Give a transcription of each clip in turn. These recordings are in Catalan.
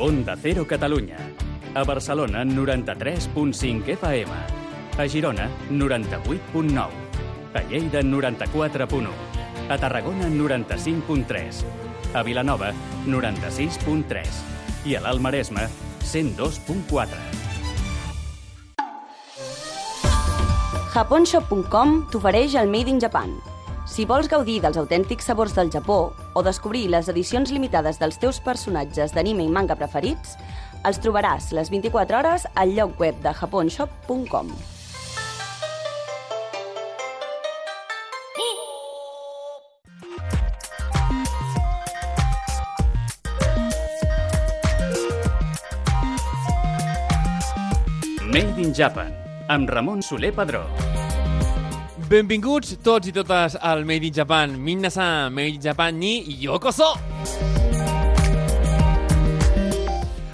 Onda Cero Catalunya. A Barcelona, 93.5 FM. A Girona, 98.9. A Lleida, 94.1. A Tarragona, 95.3. A Vilanova, 96.3. I a l'Alt Maresme, 102.4. Japonshop.com t'ofereix el Made in Japan. Si vols gaudir dels autèntics sabors del Japó o descobrir les edicions limitades dels teus personatges d'anime i manga preferits, els trobaràs les 24 hores al lloc web de japonshop.com. Made in Japan, amb Ramon Soler Padró. Benvinguts tots i totes al Made in Japan. Minna-san, Made in Japan ni yokoso!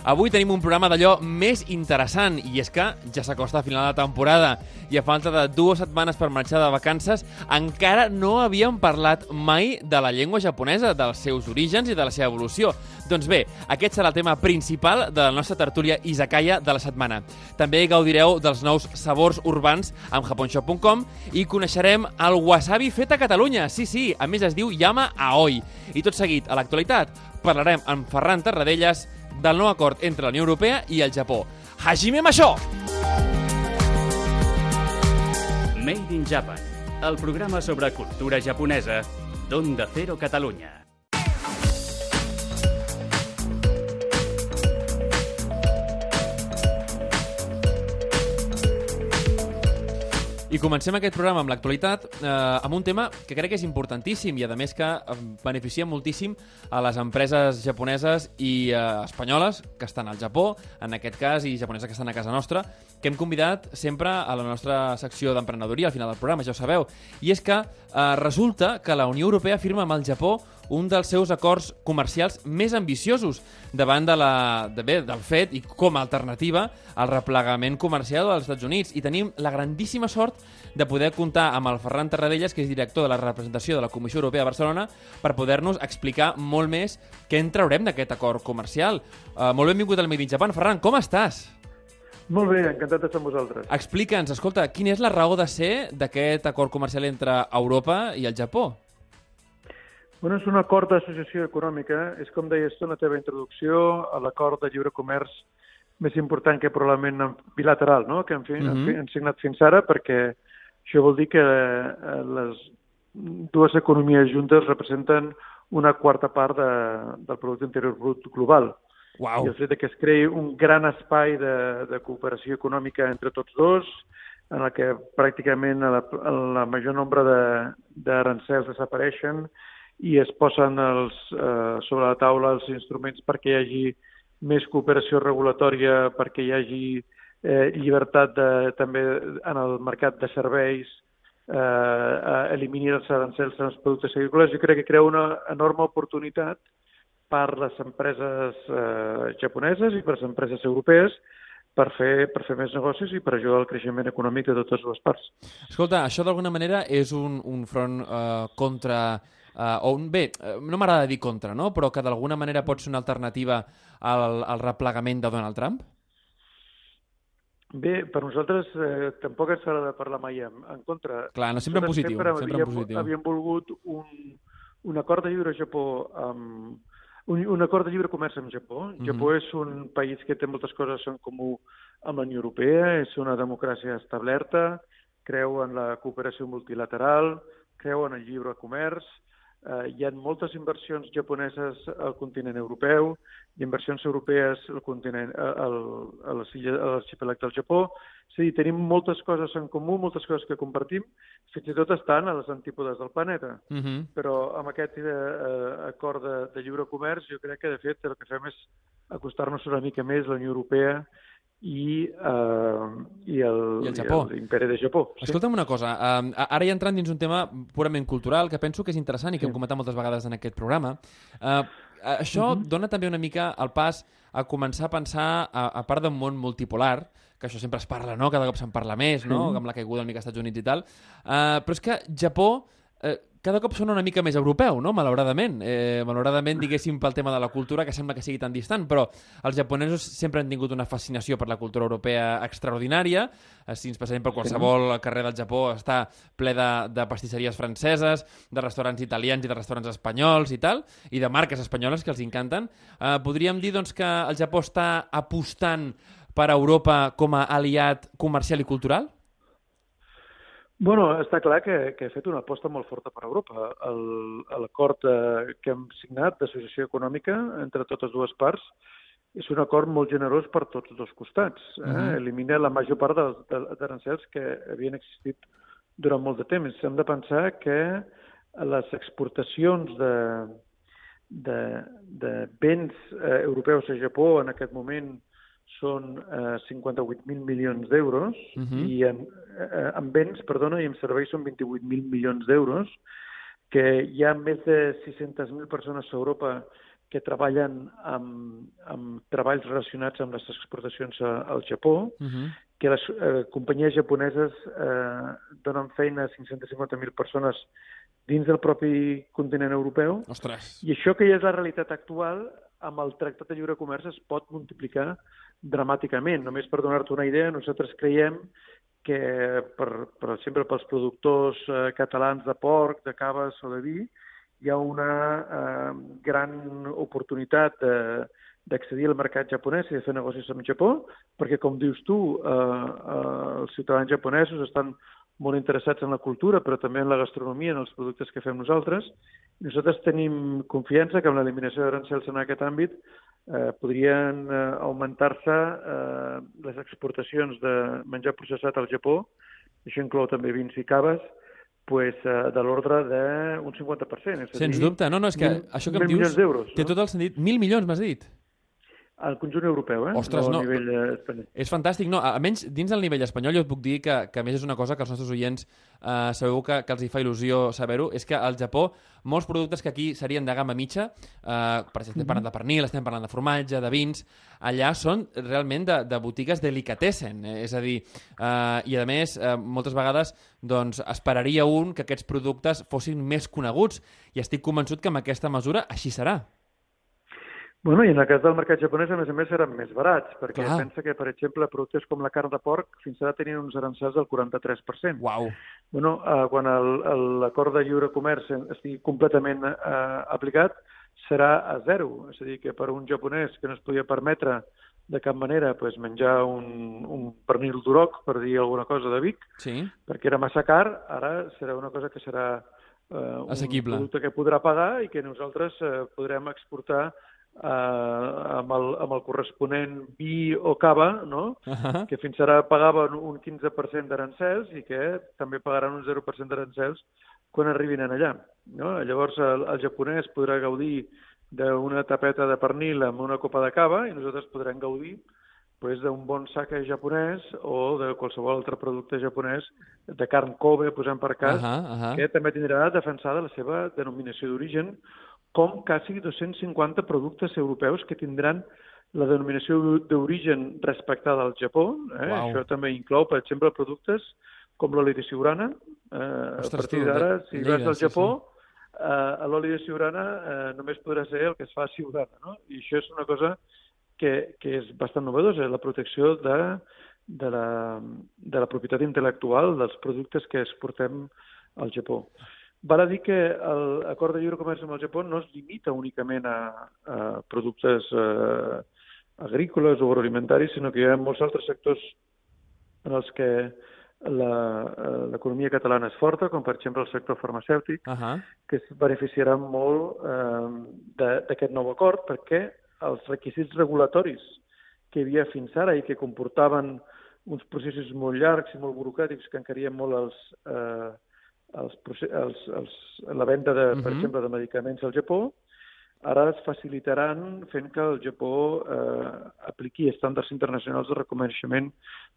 Avui tenim un programa d'allò més interessant i és que ja s'acosta a final de temporada i a falta de dues setmanes per marxar de vacances encara no havíem parlat mai de la llengua japonesa, dels seus orígens i de la seva evolució. Doncs bé, aquest serà el tema principal de la nostra tertúlia Izakaya de la setmana. També gaudireu dels nous sabors urbans amb japonshop.com i coneixerem el wasabi fet a Catalunya. Sí, sí, a més es diu Yama Aoi. I tot seguit, a l'actualitat, parlarem amb Ferran Tarradellas del nou acord entre la Unió Europea i el Japó. Hajime això! Made in Japan, el programa sobre cultura japonesa d'Onda Cero Catalunya. I comencem aquest programa amb l'actualitat eh, amb un tema que crec que és importantíssim i, a més, que eh, beneficia moltíssim a les empreses japoneses i eh, espanyoles que estan al Japó, en aquest cas, i japoneses que estan a casa nostra, que hem convidat sempre a la nostra secció d'emprenedoria al final del programa, ja ho sabeu. I és que eh, resulta que la Unió Europea firma amb el Japó un dels seus acords comercials més ambiciosos davant de la, de bé, del fet i com a alternativa al replegament comercial dels Estats Units. I tenim la grandíssima sort de poder comptar amb el Ferran Tarradellas, que és director de la representació de la Comissió Europea a Barcelona, per poder-nos explicar molt més què en traurem d'aquest acord comercial. Uh, molt benvingut al Made in Japan. Ferran, com estàs? Molt bé, encantat d'estar amb vosaltres. Explica'ns, escolta, quina és la raó de ser d'aquest acord comercial entre Europa i el Japó? Bueno, és un acord d'associació econòmica. És, com deies tu en la teva introducció, l'acord de lliure comerç més important que probablement bilateral no? que hem, fi, mm -hmm. hem signat fins ara, perquè això vol dir que eh, les dues economies juntes representen una quarta part de, del producte interior brut global. Wow. I el fet que es creï un gran espai de, de cooperació econòmica entre tots dos, en el que pràcticament la, la major nombre d'arancels de, desapareixen i es posen els, eh, sobre la taula els instruments perquè hi hagi més cooperació regulatòria, perquè hi hagi eh, llibertat de, també en el mercat de serveis, eh, eliminar els arancels en els productes agrícoles, jo crec que crea una enorme oportunitat per les empreses eh, japoneses i per les empreses europees per fer, per fer més negocis i per ajudar al creixement econòmic de totes dues parts. Escolta, això d'alguna manera és un, un front eh, contra... Eh, o un, bé, no m'agrada dir contra, no? però que d'alguna manera pot ser una alternativa al, al replegament de Donald Trump? Bé, per nosaltres eh, tampoc ens agrada parlar mai en, en contra. Clar, no, sempre en positiu. Sempre, sempre havíem, en positiu. havíem volgut un, un acord de lliure Japó amb, un, un acord de lliure comerç amb Japó. Mm -hmm. Japó és un país que té moltes coses en comú amb la Unió Europea, és una democràcia establerta, creu en la cooperació multilateral, creu en el lliure comerç, eh, hi ha moltes inversions japoneses al continent europeu, i inversions europees al continent, al, a l'arxipelag del Japó. És a dir, tenim moltes coses en comú, moltes coses que compartim, fins i tot estan a les antípodes del planeta. Uh -huh. Però amb aquest eh, acord de, de lliure comerç jo crec que, de fet, el que fem és acostar-nos una mica més a la Unió Europea i, uh, i, el, I el Japó. l'imperi de Japó. Sí? Escolta'm una cosa, uh, ara ja entrant dins un tema purament cultural que penso que és interessant i que sí. hem comentat moltes vegades en aquest programa. Uh, això uh -huh. dona també una mica el pas a començar a pensar, a, a part d'un món multipolar, que això sempre es parla, no? Cada cop se'n parla més, no? Uh -huh. Amb la caiguda una mica als Estats Units i tal. Uh, però és que Japó, uh, cada cop sona una mica més europeu, no? Malauradament. Eh, malauradament, diguéssim, pel tema de la cultura, que sembla que sigui tan distant, però els japonesos sempre han tingut una fascinació per la cultura europea extraordinària. Eh, si ens passem per qualsevol carrer del Japó, està ple de, de pastisseries franceses, de restaurants italians i de restaurants espanyols i tal, i de marques espanyoles que els encanten. Eh, podríem dir doncs, que el Japó està apostant per a Europa com a aliat comercial i cultural? Bueno, està clar que, que he fet una aposta molt forta per Europa. L'acord eh, que hem signat d'associació econòmica entre totes dues parts és un acord molt generós per tots dos costats. Eh? Uh -huh. Elimina la major part d'arancels que havien existit durant molt de temps. Hem de pensar que les exportacions de, de, de béns eh, europeus a Japó en aquest moment són eh, 58.000 milions d'euros uh -huh. i en, eh, en béns, perdona, i en serveis són 28.000 milions d'euros, que hi ha més de 600.000 persones a Europa que treballen amb, amb treballs relacionats amb les exportacions a, al Japó, uh -huh. que les eh, companyies japoneses eh, donen feina a 550.000 persones dins del propi continent europeu. Ostres. I això que ja és la realitat actual, amb el Tractat de Lliure Comerç es pot multiplicar dramàticament. Només per donar-te una idea, nosaltres creiem que, per, per exemple, pels productors eh, catalans de porc, de caves o de vi, hi ha una eh, gran oportunitat de, d'accedir al mercat japonès i de fer negocis amb Japó, perquè, com dius tu, eh, eh, els ciutadans japonesos estan molt interessats en la cultura, però també en la gastronomia, en els productes que fem nosaltres. Nosaltres tenim confiança que amb l'eliminació d'arancels en aquest àmbit eh, podrien eh, augmentar-se eh, les exportacions de menjar processat al Japó, això inclou també vins i caves, pues, eh, de l'ordre d'un 50%. És Sens dir, dubte, no, no, és que mil, això que em dius té no? tot el sentit. Mil milions, m'has dit? Al conjunt europeu, eh? Ostres, no, no. A nivell eh, espanyol. És fantàstic. No, almenys dins del nivell espanyol jo et puc dir que, que a més és una cosa que els nostres oients eh, sabeu que, que els hi fa il·lusió saber-ho, és que al Japó molts productes que aquí serien de gamma mitja, eh, per exemple, estem parlant de pernil, estem parlant de formatge, de vins, allà són realment de, de botigues delicatessen, eh? és a dir, eh, i a més, eh, moltes vegades doncs, esperaria un que aquests productes fossin més coneguts i estic convençut que amb aquesta mesura així serà. Bueno, i en el cas del mercat japonès, a més a més, seran més barats, perquè Clar. pensa que, per exemple, productes com la carn de porc fins ara tenien uns arancels del 43%. Uau! Bueno, eh, quan l'acord de lliure comerç estigui completament eh, aplicat, serà a zero. És a dir, que per un japonès que no es podia permetre de cap manera pues, menjar un, un pernil d'uroc, per dir alguna cosa de Vic, sí. perquè era massa car, ara serà una cosa que serà eh, un Assequible. producte que podrà pagar i que nosaltres eh, podrem exportar eh, amb, el, amb el corresponent vi o cava, no? Uh -huh. que fins ara pagaven un 15% d'arancels i que també pagaran un 0% d'arancels quan arribin en allà. No? Llavors el, el japonès podrà gaudir d'una tapeta de pernil amb una copa de cava i nosaltres podrem gaudir pues, d'un bon sake japonès o de qualsevol altre producte japonès de carn Kobe, posem per cas, uh -huh, uh -huh. que també tindrà defensada la seva denominació d'origen com quasi 250 productes europeus que tindran la denominació d'origen respectada al Japó. Eh? Wow. Això també inclou, per exemple, productes com l'oli de siurana. Eh, Ostres, a partir d'ara, de- si Lleida, vas al sí, Japó, eh, l'oli de siurana eh, només podrà ser el que es fa a siurana. No? I això és una cosa que, que és bastant novedosa, la protecció de, de, la, de la propietat intel·lectual dels productes que exportem al Japó. Val a dir que l'acord de lliure comerç amb el Japó no es limita únicament a, a productes eh, agrícoles o agroalimentaris, sinó que hi ha molts altres sectors en els que la- eh, l'economia catalana és forta, com per exemple el sector farmacèutic, Uh -huh. que es beneficiaran molt eh, d'aquest nou acord perquè els requisits regulatoris que hi havia fins ara i que comportaven uns processos molt llargs i molt burocràtics que encarien molt els, eh, els, els, els, la venda, de, per Mhm. exemple, de medicaments al Japó, ara es facilitaran fent que el Japó eh, apliqui estàndards internacionals de reconeixement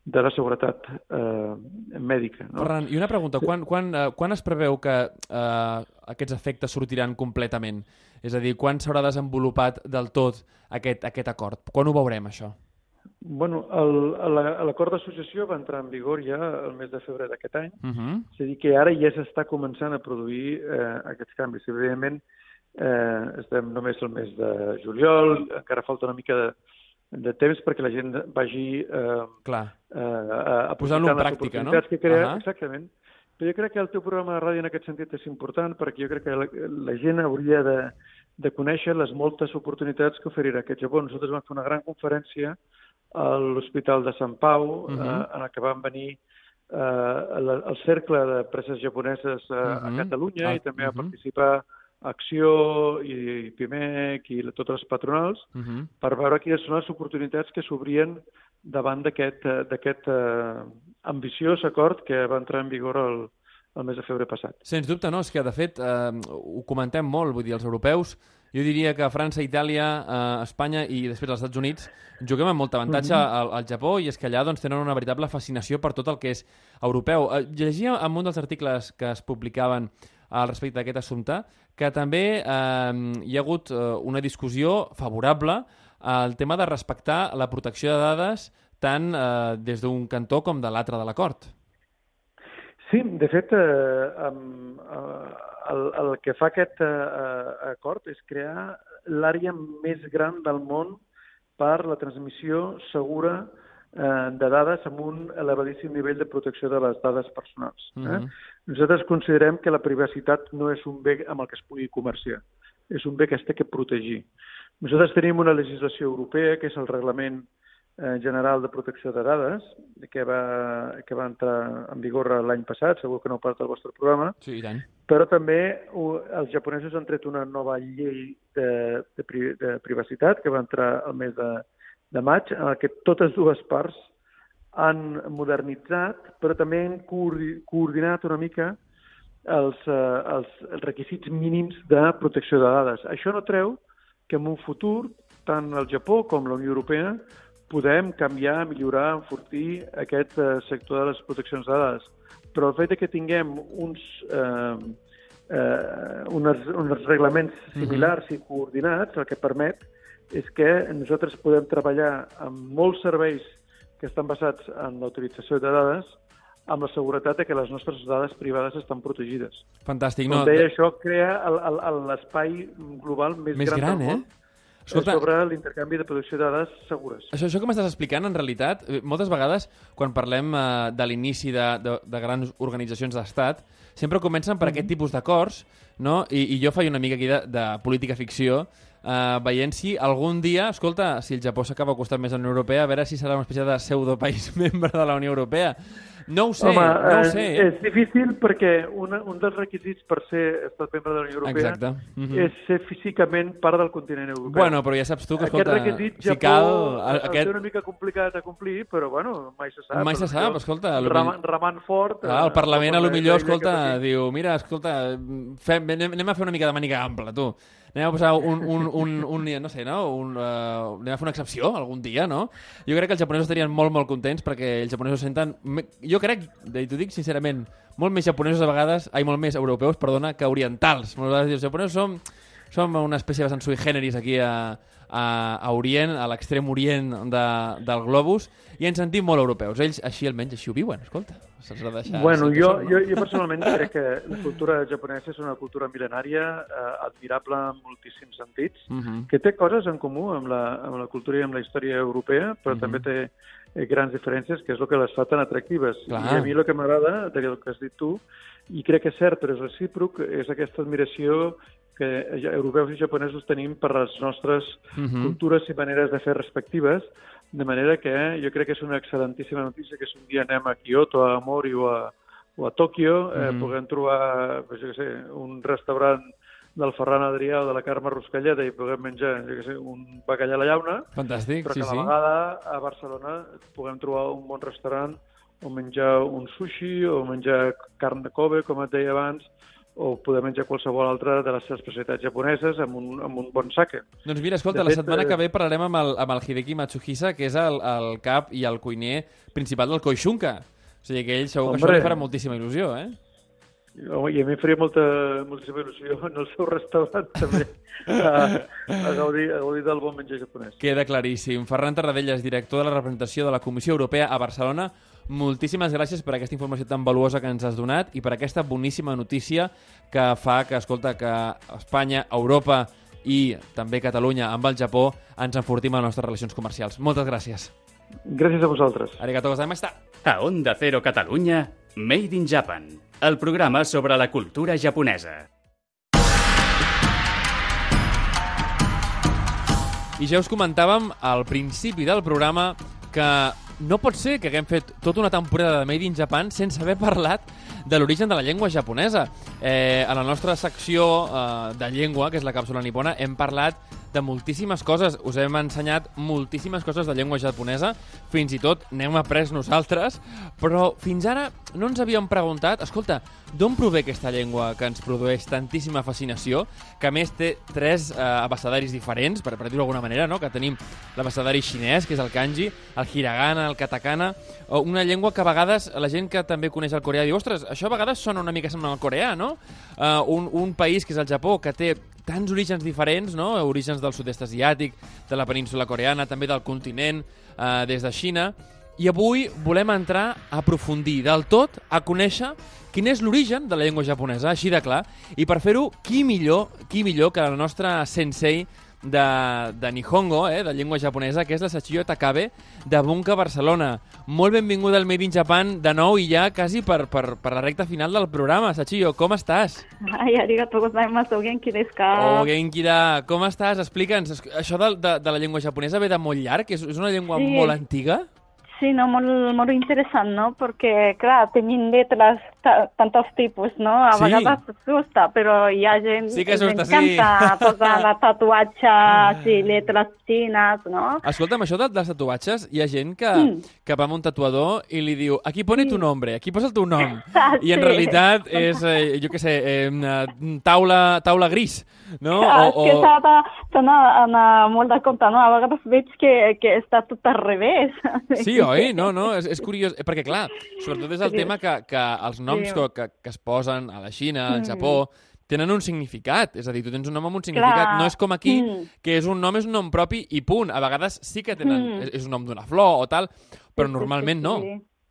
de la seguretat eh, mèdica. No? Ferran, i una pregunta, quan, quan, eh, quan es preveu que eh, aquests efectes sortiran completament? És a dir, quan s'haurà desenvolupat del tot aquest, aquest acord? Quan ho veurem, això? Bueno, l'acord d'associació va entrar en vigor ja el mes de febrer d'aquest any, Uh -huh. és a dir, que ara ja s'està començant a produir eh, aquests canvis. Evidentment, eh, estem només al mes de juliol, encara falta una mica de, de temps perquè la gent vagi eh, Clar. eh, Posant-lo en pràctica, no? que crea, Ahà. exactament. Però jo crec que el teu programa de ràdio en aquest sentit és important perquè jo crec que la, la gent hauria de, de conèixer les moltes oportunitats que oferirà aquest Japó. Nosaltres vam fer una gran conferència a l'Hospital de Sant Pau, uh Mhm. -huh. eh, en la que van venir eh, el, el cercle de preses japoneses eh, Mhm. a Catalunya Ah, i també a mhm. participar Acció i, i PIMEC i la- totes les patronals Uh -huh. per veure quines són les oportunitats que s'obrien davant d'aquest eh, d'aquest eh, ambiciós acord que va entrar en vigor el, el mes de febrer passat. Sens dubte, no. És que, de fet, eh, ho comentem molt, vull dir, els europeus, jo diria que França, Itàlia, eh, Espanya i després els Estats Units juguem amb molt avantatge Mhm. al, al Japó i és que allà doncs, tenen una veritable fascinació per tot el que és europeu. Eh, llegia en un dels articles que es publicaven al respecte d'aquest assumpte que també eh, hi ha hagut eh, una discussió favorable al tema de respectar la protecció de dades tant eh, des d'un cantó com de l'altre de l'acord. Sí, de fet, eh, amb, eh, el, el que fa aquest eh, acord és crear l'àrea més gran del món per la transmissió segura eh, de dades amb un elevadíssim nivell de protecció de les dades personals. Eh? Mhm. Nosaltres considerem que la privacitat no és un bé amb el que es pugui comerciar, és un bé que es té que protegir. Nosaltres tenim una legislació europea, que és el Reglament General de Protecció de Dades, que va, que va entrar en vigor l'any passat, segur que no part del vostre programa, Sí, i tant. però també els japonesos han tret una nova llei de, de, pri, de privacitat que va entrar el mes de, de maig, en que totes dues parts han modernitzat, però també han coordi- coordinat una mica els, eh, els, els requisits mínims de protecció de dades. Això no treu que en un futur, tant el Japó com la Unió Europea, podem canviar, millorar, enfortir aquest eh, sector de les proteccions de dades. Però el fet que tinguem uns, eh, eh, uns, uns reglaments similars i coordinats, el que permet és que nosaltres podem treballar amb molts serveis que estan basats en la utilització de dades amb la seguretat de que les nostres dades privades estan protegides. Fantàstic. Com No, deia, això crea l'espai global més, Més gran, del eh? Escolta- sobre l'intercanvi de protecció de dades segures. Això, això que m'estàs explicant, en realitat, eh, moltes vegades, quan parlem eh, de l'inici de, de, de grans organitzacions d'estat, sempre comencen per aquest tipus d'acords, no? I, I jo faig una mica aquí de, de política ficció, eh, veient si algun dia, escolta, si el Japó s'acaba acostant més a la Unió Europea, a veure si serà una espècie de pseudopaís membre de la Unió Europea. No ho sé, Home, no ho eh, sé. Eh? és difícil perquè una, un dels requisits per ser estat membre de la Unió Europea Exacte. Mhm. és ser físicament part del continent europeu. Bueno, però ja saps tu que, escolta, aquest requisit si Japó cal... Aquest... té una mica complicat a complir, però bueno, mai se sap. Mai se sap, escolta, lo Remant, remant fort... Clar, el eh, Parlament, a lo millor, escolta, diu, mira, escolta, fem, anem, anem a fer una mica de màniga ampla, tu. Anem a posar un, un, un, un no sé, no? Un, uh, anem a fer una excepció algun dia, no? Jo crec que els japonesos estarien molt, molt contents perquè els japonesos senten... Jo crec, i t'ho dic sincerament, molt més japonesos a vegades, ai, molt més europeus, perdona, que orientals. Moltes vegades els japonesos som, som una espècie de sui generis aquí a, a, a Orient, a l'extrem Orient de, del globus, i ens sentim molt europeus. Ells així almenys així ho viuen, escolta. Se'ls ha Bueno, jo, jo, jo personalment crec que la cultura japonesa és una cultura mil·lenària, eh, admirable en moltíssims sentits, Mhm. que té coses en comú amb la, amb la cultura i amb la història europea, però Mhm. també té eh, grans diferències, que és el que les fa tan atractives. Clar. I a mi el que m'agrada del que has dit tu, i crec que és cert, però és recíproc, és aquesta admiració que europeus i japonesos tenim per les nostres Mhm. cultures i maneres de fer respectives, de manera que jo crec que és una excel·lentíssima notícia que si un dia anem a Kyoto, a Mori o a, o a Tòquio, eh, Mhm. puguem trobar, jo què sé, un restaurant del Ferran Adrià o de la Carme Ruscalleda i puguem menjar, jo què sé, un bacallà a la llauna, Fantàstic, però sí, que a la vegada a Barcelona puguem trobar un bon restaurant o menjar un sushi o menjar carn de Kobe, com et deia abans, o poder menjar qualsevol altra de les especialitats japoneses amb un, amb un bon sake. Doncs mira, escolta, De la fet, setmana eh, que ve parlarem amb el, amb el Hideki Matsuhisa, que és el, el cap i el cuiner principal del Koishunka. O sigui que ell segur que això Hombre. li farà moltíssima il·lusió, eh? Home, I a mi em faria molta, moltíssima il·lusió en el seu restaurant també a, a, gaudir, a gaudir del bon menjar japonès. Queda claríssim. Ferran Tarradellas, director de la representació de la Comissió Europea a Barcelona, moltíssimes gràcies per aquesta informació tan valuosa que ens has donat i per aquesta boníssima notícia que fa que, escolta, que Espanya, Europa i també Catalunya amb el Japó ens enfortim a les nostres relacions comercials. Moltes gràcies. Gràcies a vosaltres. Arigato gozaimashita. A Onda Cero Catalunya, Made in Japan, el programa sobre la cultura japonesa. I ja us comentàvem al principi del programa que no pot ser que haguem fet tota una temporada de Made in Japan sense haver parlat de l'origen de la llengua japonesa. Eh, a la nostra secció eh, de llengua, que és la càpsula nipona, hem parlat de moltíssimes coses. Us hem ensenyat moltíssimes coses de llengua japonesa, fins i tot n'hem après nosaltres, però fins ara no ens havíem preguntat, escolta, d'on prové aquesta llengua que ens produeix tantíssima fascinació, que a més té tres eh, abecedaris diferents, per, per dir-ho d'alguna manera, no? que tenim l'abecedari xinès, que és el kanji, el hiragana, el katakana, una llengua que a vegades la gent que també coneix el coreà diu, ostres, això a vegades sona una mica semblant al coreà, no? Uh, un, un país que és el Japó, que té tants orígens diferents, no? orígens del sud-est asiàtic, de la península coreana, també del continent, eh, des de Xina, i avui volem entrar a aprofundir del tot, a conèixer quin és l'origen de la llengua japonesa, així de clar, i per fer-ho, qui millor, qui millor que la nostra sensei de, de Nihongo, eh, de llengua japonesa, que és la Sachiyo Takabe, de Bunka, Barcelona. Molt benvinguda al Made in Japan de nou i ja quasi per, per, per la recta final del programa. Sachiyo, com estàs? Ai, arigato gozaimasu, genki desu ka? Oh, genki da. Com estàs? Explica'ns. Això de, de, de la llengua japonesa ve de molt llarg? És, és una llengua Sí. molt antiga? Sí, no, molt, molt interessant, no? Perquè, clar, tenim lletres ta tantos tipus, no? A Sí. vegades assusta, però hi ha gent Sí que li encanta sí. posar la tatuatge, sí, lletres xines, no? Escolta'm, això de les tatuatges, hi ha gent que, Mm. que va amb un tatuador i li diu aquí pone tu nombre, aquí posa el teu nom. Ah, I en sí. realitat és, eh, jo què sé, eh, una taula, taula gris, no? Ah, és que s'ha de- s'ha d'anar molt de compte, no? A vegades veig que, que està tot al revés. Sí, oi? No, no, és, és curiós. Eh, Perquè, clar, sobretot és el tema que, que els noms que, que, que es posen a la Xina, al Mm. Japó, tenen un significat. És a dir, tu tens un nom amb un significat. Clar. No és com aquí, Mm. que és un nom, és un nom propi i punt. A vegades sí que tenen... Mm. És, és un nom d'una flor o tal, però Sí, sí, normalment sí, no.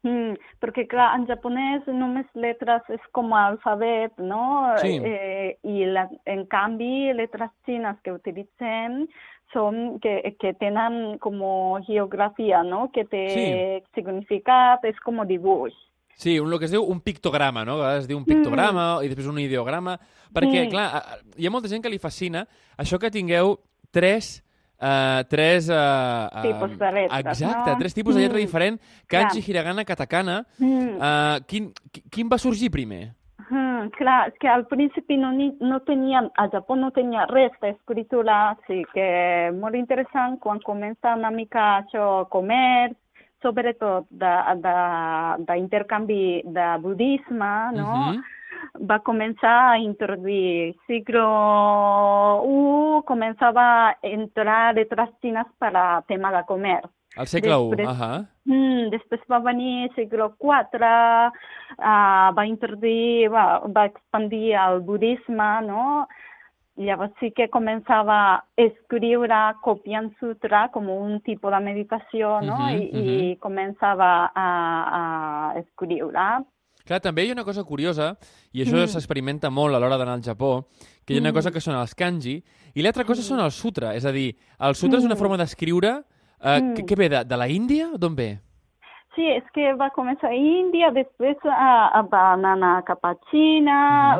Mm, perquè, clar, en japonès només lletres és com alfabet, no? Sí. Eh, I, la, en canvi, lletres xines que utilitzem són que, que tenen com geografia, no? Que té significat, és com dibuix. Sí, un, el que es diu un pictograma, no? A vegades es diu un pictograma i després un ideograma, perquè, Mm. clar, hi ha molta gent que li fascina això que tingueu tres... Uh, tres... Uh, Tipus de lletres, Exacte, no? tres tipus de lletra Mm. diferent, kanji, Clar. hiragana, katakana. Mm. Uh, quin, qui- quin va sorgir primer? Mm, clar, és que al principi no, ni, no tenien, a Japó no tenia res d'escriptura, sí que molt interessant quan comença una mica això, comerç, sobretot d'intercanvi de, de, de budisme, no? Mhm. Va començar a introduir siglo I, començava a entrar lletres xines per a tema de comerç. Al segle I, Després- ahà. Mm, després va venir segle IV, uh, va introduir, va, va expandir el budisme, no? Llavors sí que començava a escriure copiant sutra com un tipus de meditació, no? Mhm, I, I començava a, a escriure. Clar, també hi ha una cosa curiosa, i això Mm. s'experimenta molt a l'hora d'anar al Japó, que hi ha una Mm. cosa que són els kanji, i l'altra cosa són els sutra. És a dir, el sutra és una Mm. forma d'escriure eh, Mm. que ve de, de la Índia? D'on ve? Sí, és que va començar a Índia, després uh, va anar cap a Xina,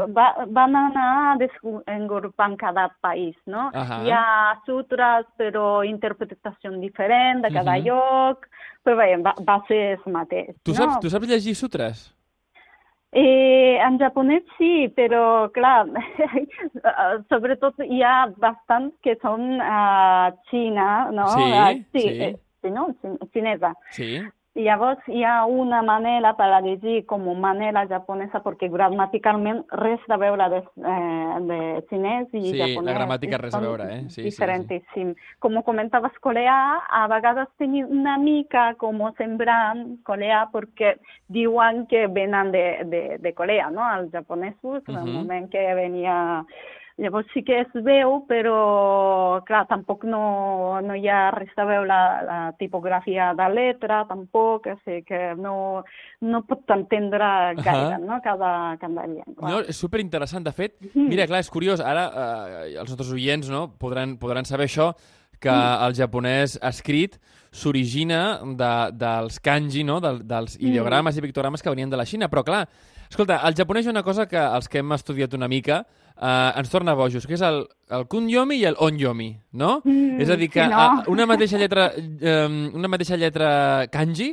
Mhm. va, van anar desenvolupant cada país, no? Ahà. Hi ha sutres, però interpretació diferent de cada Mhm. lloc, però bé, va, va ser el mateix, Tu, no? saps, tu saps llegir sutres? Eh, en japonès sí, però clar, sobretot hi ha bastants que són a Xina, no? Sí, Ah, sí. eh, sí, no? Xin- Xinesa. Sí. I llavors hi ha una manera per a llegir com manera japonesa, perquè gramaticalment res de veure de, eh, de xinès i Sí, la japonès. gramàtica res a veure, eh? Sí, sí, sí. diferentíssim. Com comentaves, coreà, a vegades tenim una mica com semblant coreà perquè diuen que venen de, de, de Corea, no?, els japonesos, en el Mhm. moment que venia... Llavors sí que es veu, però, clar, tampoc no, no hi ha res a veure la, la tipografia de letra, tampoc, o sigui que no, no pot entendre gaire, no?, cada, cada llengua. No, és superinteressant. De fet, mira, clar, és curiós. Ara eh, els nostres oients no, podran, podran saber això, que el japonès escrit s'origina de, dels kanji, no? del, dels ideogrames i pictogrames que venien de la Xina. Però, clar, escolta, el japonès ha una cosa que els que hem estudiat una mica eh, ens torna bojos, que és el, el kunyomi i el onyomi, no? Mm, és a dir, que sí, no? a, una mateixa lletra eh, una mateixa lletra kanji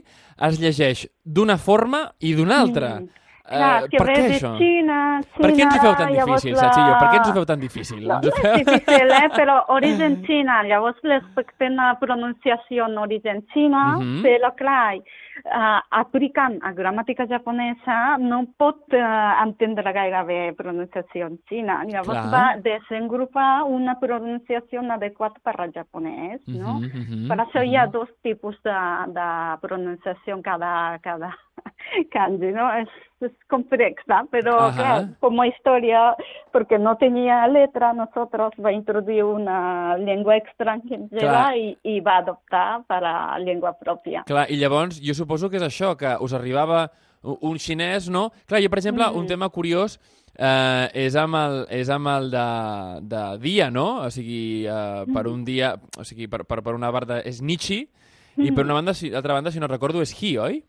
es llegeix d'una forma i d'una altra. Mm. Clar, Eh, que per ve què de això? Xina, Per què ens ho feu Xina, tan difícil, la- Satchillo? Per què ens ho feu tan difícil? No, no és difícil, eh? però origen Xina, llavors respectem la pronunciació en origen Xina, Mhm. però clar, uh, aplicant a gramàtica japonesa no pot uh, entendre gaire bé pronunciació en Xina. Llavors Clar. va desenvolupar una pronunciació adequada per al japonès, no? Mhm, mhm, Per això hi ha mhm. dos tipus de, de pronunciació en cada, cada kanji, no? És, és complexa, clar, com a història, perquè no tenia letra, nosotros va introduir una llengua estrangera i, i va adoptar per a llengua pròpia. Clar, i llavors jo suposo que és això, que us arribava un xinès, no? Clar, jo, per exemple, un Mm. tema curiós eh, és amb el, és amb el de, de dia, no? O sigui, eh, per un dia... O sigui, per, per, per una banda és Nietzsche, i per una banda, si, l'altra banda, si no recordo, és He, oi?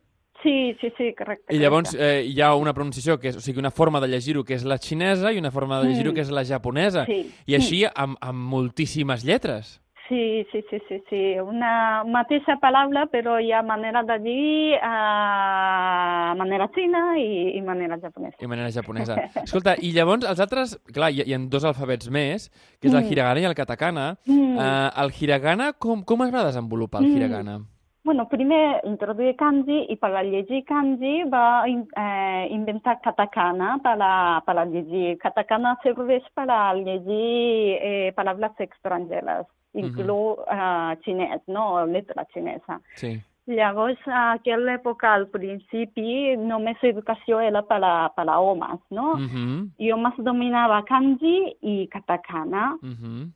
Sí, sí, sí, correcte. I llavors eh, hi ha una pronunciació, que és, o sigui, una forma de llegir-ho que és la xinesa i una forma de llegir-ho Mm. que és la japonesa. Sí. I així amb, amb moltíssimes lletres. Sí, sí, sí, sí, sí. Una mateixa paraula, però hi ha manera de dir a manera xina i, i manera japonesa. I manera japonesa. Escolta, i llavors els altres... Clar, hi, hi ha dos alfabets més, que és el Mm. hiragana i el katakana. Mm. Eh, el hiragana, com, com es va desenvolupar, el Mm. Bueno, primer introduir kanji i per a llegir kanji va eh, inventar katakana per a, per a llegir. Katakana serveix per a llegir eh, paraules estrangeres, inclús eh, xinès, no? Letra xinesa. Sí. Llavors, a aquella època, al principi, només educació era per a, per a homes, no? Mm -hmm. I homes dominava kanji i katakana. Mm -hmm.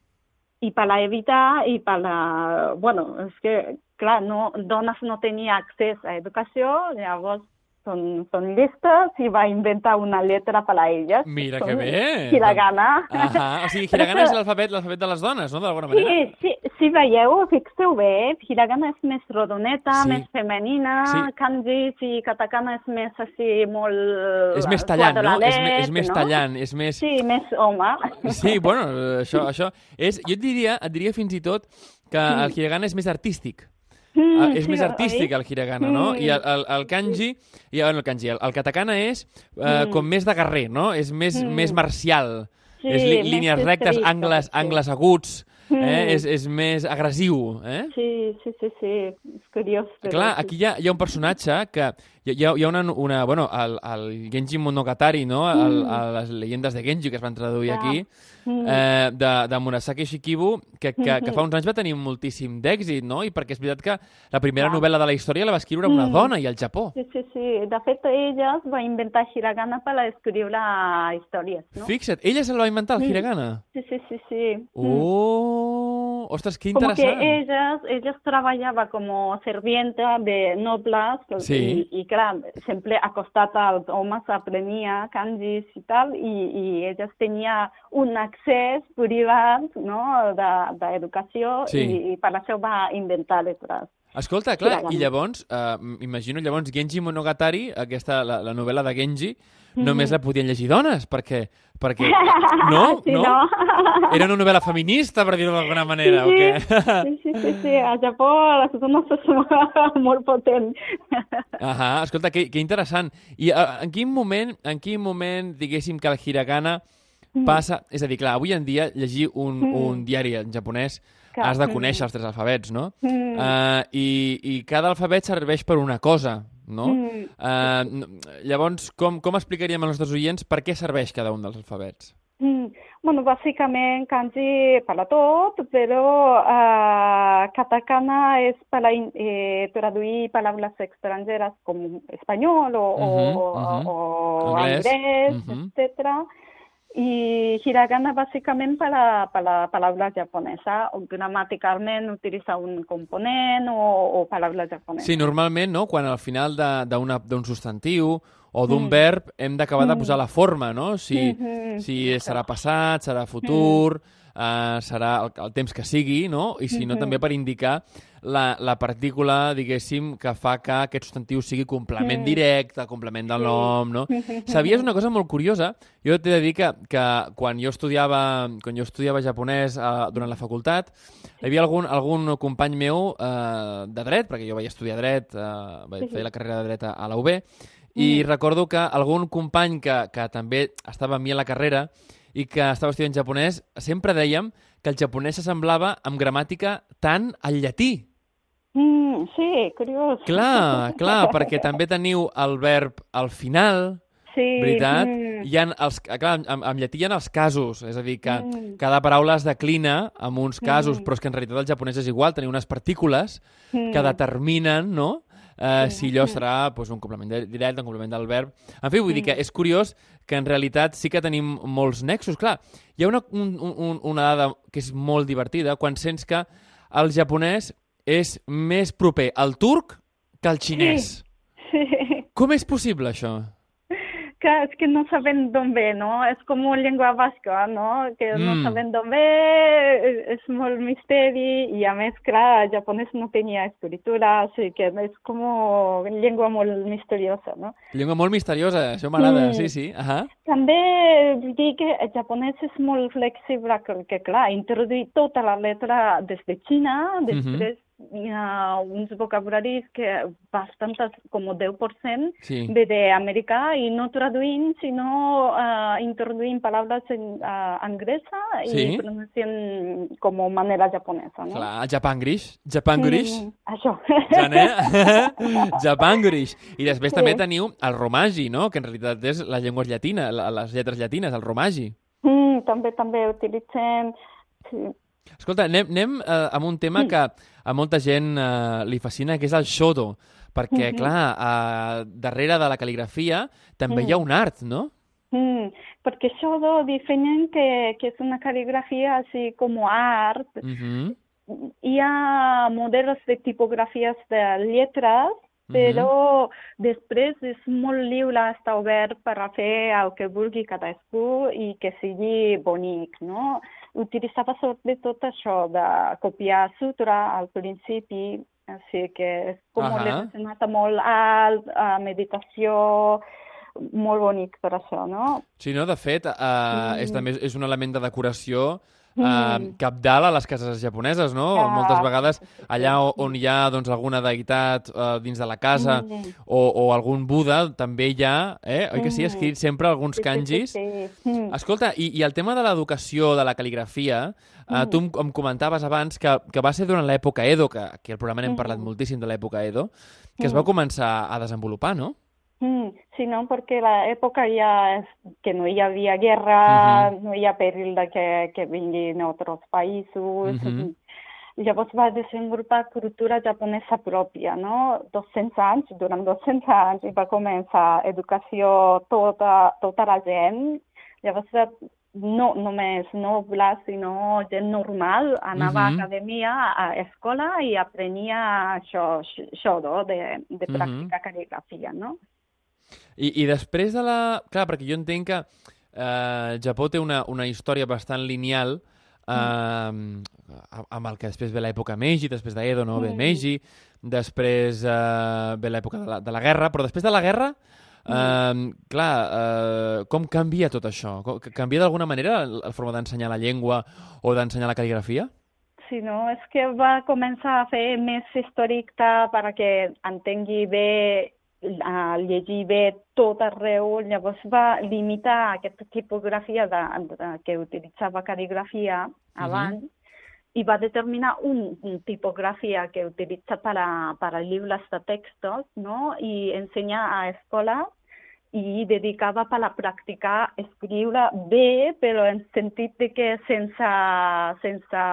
i per a evitar i per a... Bueno, és que, clar, no, dones no tenia accés a educació, llavors són, són llistes i va inventar una lletra per a elles. Mira Són que bé! Hiragana. Ahà. O sigui, hiragana és l'alfabet l'alfabet de les dones, no?, d'alguna manera. Sí, sí, si veieu, fixeu bé, hiragana és més rodoneta, Sí. més femenina, Sí. kanji i katakana és més així molt... És més tallant, no? És, me- és més no? tallant, és més... Sí, més home. Sí, bueno, això, això és... Jo et diria, et diria fins i tot que el hiragana és més artístic. Mm, Ah, és sí, més artístic oi? el hiragana, no? Mm. I el, el, el kanji, i, bueno, el kanji, el, el katakana és eh, Mm. com més de guerrer, no? És més, Mm. més marcial. Sí, és li, més línies rectes, estricte, angles, sí. angles aguts, eh? Mm. és, és més agressiu, eh? Sí, sí, sí, sí, és curiós. Clar, aquí hi ha, hi ha un personatge que... Hi ha, hi ha una, una... Bueno, el, el Genji Monogatari, no? El, Mm. el, les llegendes de Genji, que es van traduir Ah. aquí, Mm. eh, de, de Murasaki Shikibu, que, que, que Mhm. fa uns anys va tenir moltíssim d'èxit, no? I perquè és veritat que la primera Clar. novel·la de la història la va escriure una Mm. dona i al Japó. Sí, sí, sí. De fet, ella va inventar hiragana per escriure històries, no? Fixa't, ella se la va inventar, el Mm. hiragana. Sí, sí, sí, sí. Mm. Oh! Ostres, que Como que interessant. ellas, ellas trabajaba como servienta de nobles Sí. y, y claro, siempre acostada als homes aprenia kanjis i tal, i, i elles tenia un accés privat no, de- d'educació Sí. i, i per això va inventar letras. Escolta, clar, i llavors, eh, imagino llavors Genji Monogatari, aquesta, la, la novel·la de Genji, només la podien llegir dones, perquè... perquè no? sí, no? no? Era una novel·la feminista, per dir-ho d'alguna manera, sí, o què? sí, sí, sí, sí, a Japó les dones són molt potents. Ahà, escolta, que, que interessant. I uh, en quin moment, en quin moment, diguéssim, que el hiragana passa... És a dir, clar, avui en dia llegir un, Mm. un diari en japonès Que- has de conèixer els tres alfabets, no? Mm. Uh, i, I cada alfabet serveix per una cosa, no? Mm. Uh, n- llavors, com, com explicaríem als nostres oients per què serveix cada un dels alfabets? Mm. Bueno, bàsicament kanji per a tot, però eh, katakana és per a eh, traduir paraules estrangeres com espanyol o, Mhm, o, mhm. o Anglès. anglès, Mhm. etc. I hiragana bàsicament per a, per a paraules japonesa, o gramaticalment utilitzar un component o, o paraules japoneses. Sí, normalment, no?, quan al final de- d'un substantiu o d'un Mm. verb hem d'acabar de Mm. posar la forma, no? Si, Mhm. si serà passat, serà futur, eh, serà el, el temps que sigui, no? I si no, Mhm. també per indicar la, la partícula, diguéssim, que fa que aquest substantiu sigui complement directe, complement del nom, no? Mhm. Sabies una cosa molt curiosa? Jo t'he de dir que, que quan jo estudiava, quan jo estudiava japonès eh, durant la facultat, hi havia algun, algun company meu eh, de dret, perquè jo vaig estudiar dret, eh, vaig fer la carrera de dret a, a la UB, i Mm. recordo que algun company que, que també estava amb mi a la carrera i que estava estudiant japonès, sempre dèiem que el japonès s'assemblava amb gramàtica tant al llatí. Mm, sí, curiós. Clar, clar, perquè també teniu el verb al final, Sí. veritat? mm. Hi ha els, clar, en, en llatí hi ha els casos, és a dir, que Mm. cada paraula es declina en uns casos, Mm. però és que en realitat el japonès és igual, teniu unes partícules Mm. que determinen, no?, eh, Sí. si allò serà doncs, un complement de- directe, un complement del verb... En fi, vull dir que és curiós que en realitat sí que tenim molts nexos. Clar, hi ha una, un, un, una dada que és molt divertida quan sents que el japonès és més proper al turc que al xinès. Sí. Com és possible, això? Que es que no saben d'on ve, no? És com una llengua basca, no? Que no Mm. saben d'on ve, és molt misteri, i a més, clar, el japonès no tenia escritura, així que és com una llengua molt misteriosa, no? Llengua molt misteriosa, això m'agrada, Mm. sí, sí. Ahà. També vull dir que el japonès és molt flexible, que clar, introduir tota la letra des de Xina, després hi ha uns vocabularis que bastantes, com el 10%, Sí. ve d'americà i no traduint, sinó uh, introduint paraules en uh, anglesa Sí. pronunciant com manera japonesa, no? Clar, Japangrish, Japangrish, Mm, això. Jane, Japangrish. I després Sí. també teniu el romagi, no?, que en realitat és les llengües llatines, la- les lletres llatines, el romagi. mm, també, també utilitzem... Escolta, anem, anem eh, amb un tema Mm. que a molta gent eh, li fascina, que és el shodo, perquè, Mhm. clar, eh, darrere de la cal·ligrafia també hi ha Mm. un art, no? Mm, perquè això definen que, que és una cal·ligrafia així com art. Mhm. Hi ha models de tipografies de lletres, però després és molt lliure, està obert per a fer el que vulgui cadascú i que sigui bonic, no? Utilitzava sobretot això de copiar sutra al principi, així que és com Ahà. relacionat amb molt alt, a meditació, molt bonic per això, no? Sí, no? De fet, eh, és, també és un element de decoració eh, Mm. capdalt a les cases japoneses, no? Ah, Moltes vegades allà on hi ha doncs, alguna deïtat eh, dins de la casa Mm. o, o algun Buda, també hi ha, eh? oi que sí, Mm. escrit sempre alguns Sí, sí, kanjis. sí, sí. Mm. Escolta, i, i el tema de l'educació, de la cal·ligrafia, eh, Mm. tu em, em comentaves abans que, que va ser durant l'època Edo, que aquí al programa n'hem parlat moltíssim de l'època Edo, que es va començar a desenvolupar, no? Mm, sí, no, perquè l'època ja que no hi havia guerra, no hi ha perill de que, que vinguin altres països. Mhm. Llavors va desenvolupar cultura japonesa pròpia, no? 200 anys, durant 200 anys, i va començar educació tota, tota la gent. Llavors no només nobles, sinó gent normal, anava Mhm. a acadèmia, a escola i aprenia això, shodo, de, de Mhm. practicar cal·ligrafia, no? I, I després de la... Clar, perquè jo entenc que eh, Japó té una, una història bastant lineal eh, amb el que després ve l'època Meiji, després d'Edo no ve Mm. Meiji, després eh, ve l'època de, la, de la guerra, però després de la guerra, eh, clar, eh, com canvia tot això? Canvia d'alguna manera la, la forma d'ensenyar la llengua o d'ensenyar la cal·ligrafia? Sí, no, és que va començar a fer més històrica perquè entengui bé, a llegir bé tot arreu, llavors va limitar aquesta tipografia de, de, que utilitzava cal·ligrafia abans y va a determinar un, un tipografía que utiliza para, para libros de textos, ¿no? Y enseña a escuelas i dedicava per a practicar escriure bé, però en sentit de que sense, sense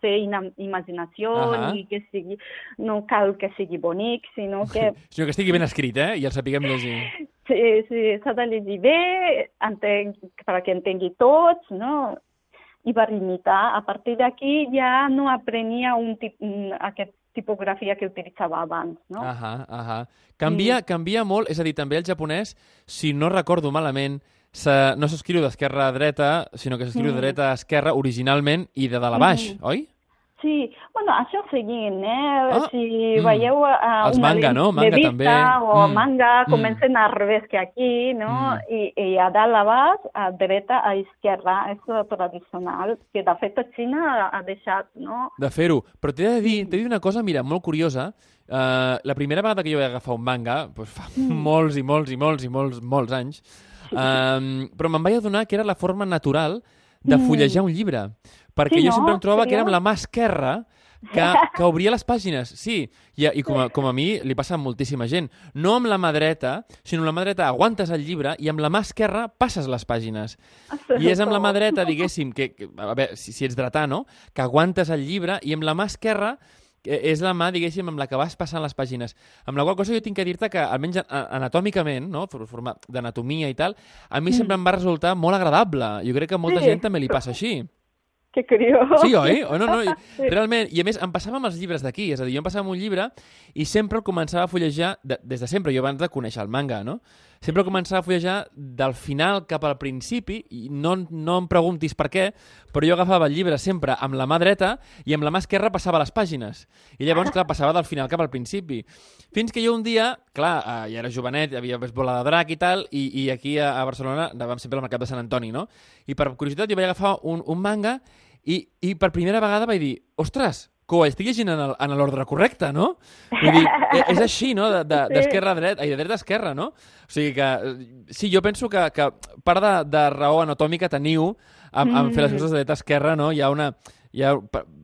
fer imaginació uh -huh. ni que sigui, no cal que sigui bonic, sinó que... sinó que estigui ben escrit, eh? I el sapiguem llegir. Sí, sí, s'ha de llegir bé, entenc, perquè entengui tots, no? I per imitar. A partir d'aquí ja no aprenia un tip, aquest tipografia que utilitzava abans, no? Ahà, ahà. Canvia, sí. canvia molt, és a dir, també el japonès, si no recordo malament, se, no s'escriu d'esquerra a dreta, sinó que s'escriu mm. de dreta a esquerra originalment i de dalt a baix, mm. oi? Sí, bueno, això seguint, eh? Ah, si mm. veieu uh, Els una manga, no? Manga també. o mm. manga, mm. comencen mm. al revés que aquí, no? Mm. I, I a dalt a baix, a dreta, a esquerra, és tradicional, que de fet a Xina ha deixat, no? De fer-ho. Però t'he de, dir, de dir una cosa, mira, molt curiosa. Uh, la primera vegada que jo vaig agafar un manga, doncs fa mm. molts i molts i molts i molts, molts anys, um, però me'n vaig adonar que era la forma natural de mm. fullejar un llibre. Perquè sí, jo no? sempre em trobava que era amb la mà esquerra que, que obria les pàgines, sí. I, i com, a, com a mi li passa a moltíssima gent. No amb la mà dreta, sinó amb la mà dreta aguantes el llibre i amb la mà esquerra passes les pàgines. I és amb la mà dreta, diguéssim, que, que a veure, si, si ets dretà, no?, que aguantes el llibre i amb la mà esquerra és la mà, diguéssim, amb la que vas passant les pàgines. Amb la qual cosa jo tinc que dir-te que, almenys anatòmicament, no? forma d'anatomia i tal, a mi mm. sempre em va resultar molt agradable. Jo crec que a molta sí. gent també li passa així. Que curiós. Sí, oi? O no, no, sí. realment. I a més, em passava amb els llibres d'aquí. És a dir, jo em passava amb un llibre i sempre el començava a fullejar, de, des de sempre, jo abans de conèixer el manga, no? Sempre començava a fullejar del final cap al principi, i no, no em preguntis per què, però jo agafava el llibre sempre amb la mà dreta i amb la mà esquerra passava les pàgines. I llavors, clar, passava del final cap al principi. Fins que jo un dia, clar, eh, ja era jovenet, havia vist bola de drac i tal, i, i aquí a, a Barcelona vam sempre al Mercat de Sant Antoni, no? I per curiositat jo vaig agafar un, un manga i, I per primera vegada vaig dir, ostres, que ho estic llegint en l'ordre correcte, no? Vull dir, e, és així, no? D'esquerra de, de, a dreta, i de dreta a esquerra, no? O sigui que, sí, jo penso que, que part de, de raó anatòmica teniu amb, amb fer les coses de dreta a esquerra, no? Hi ha una... Hi ha,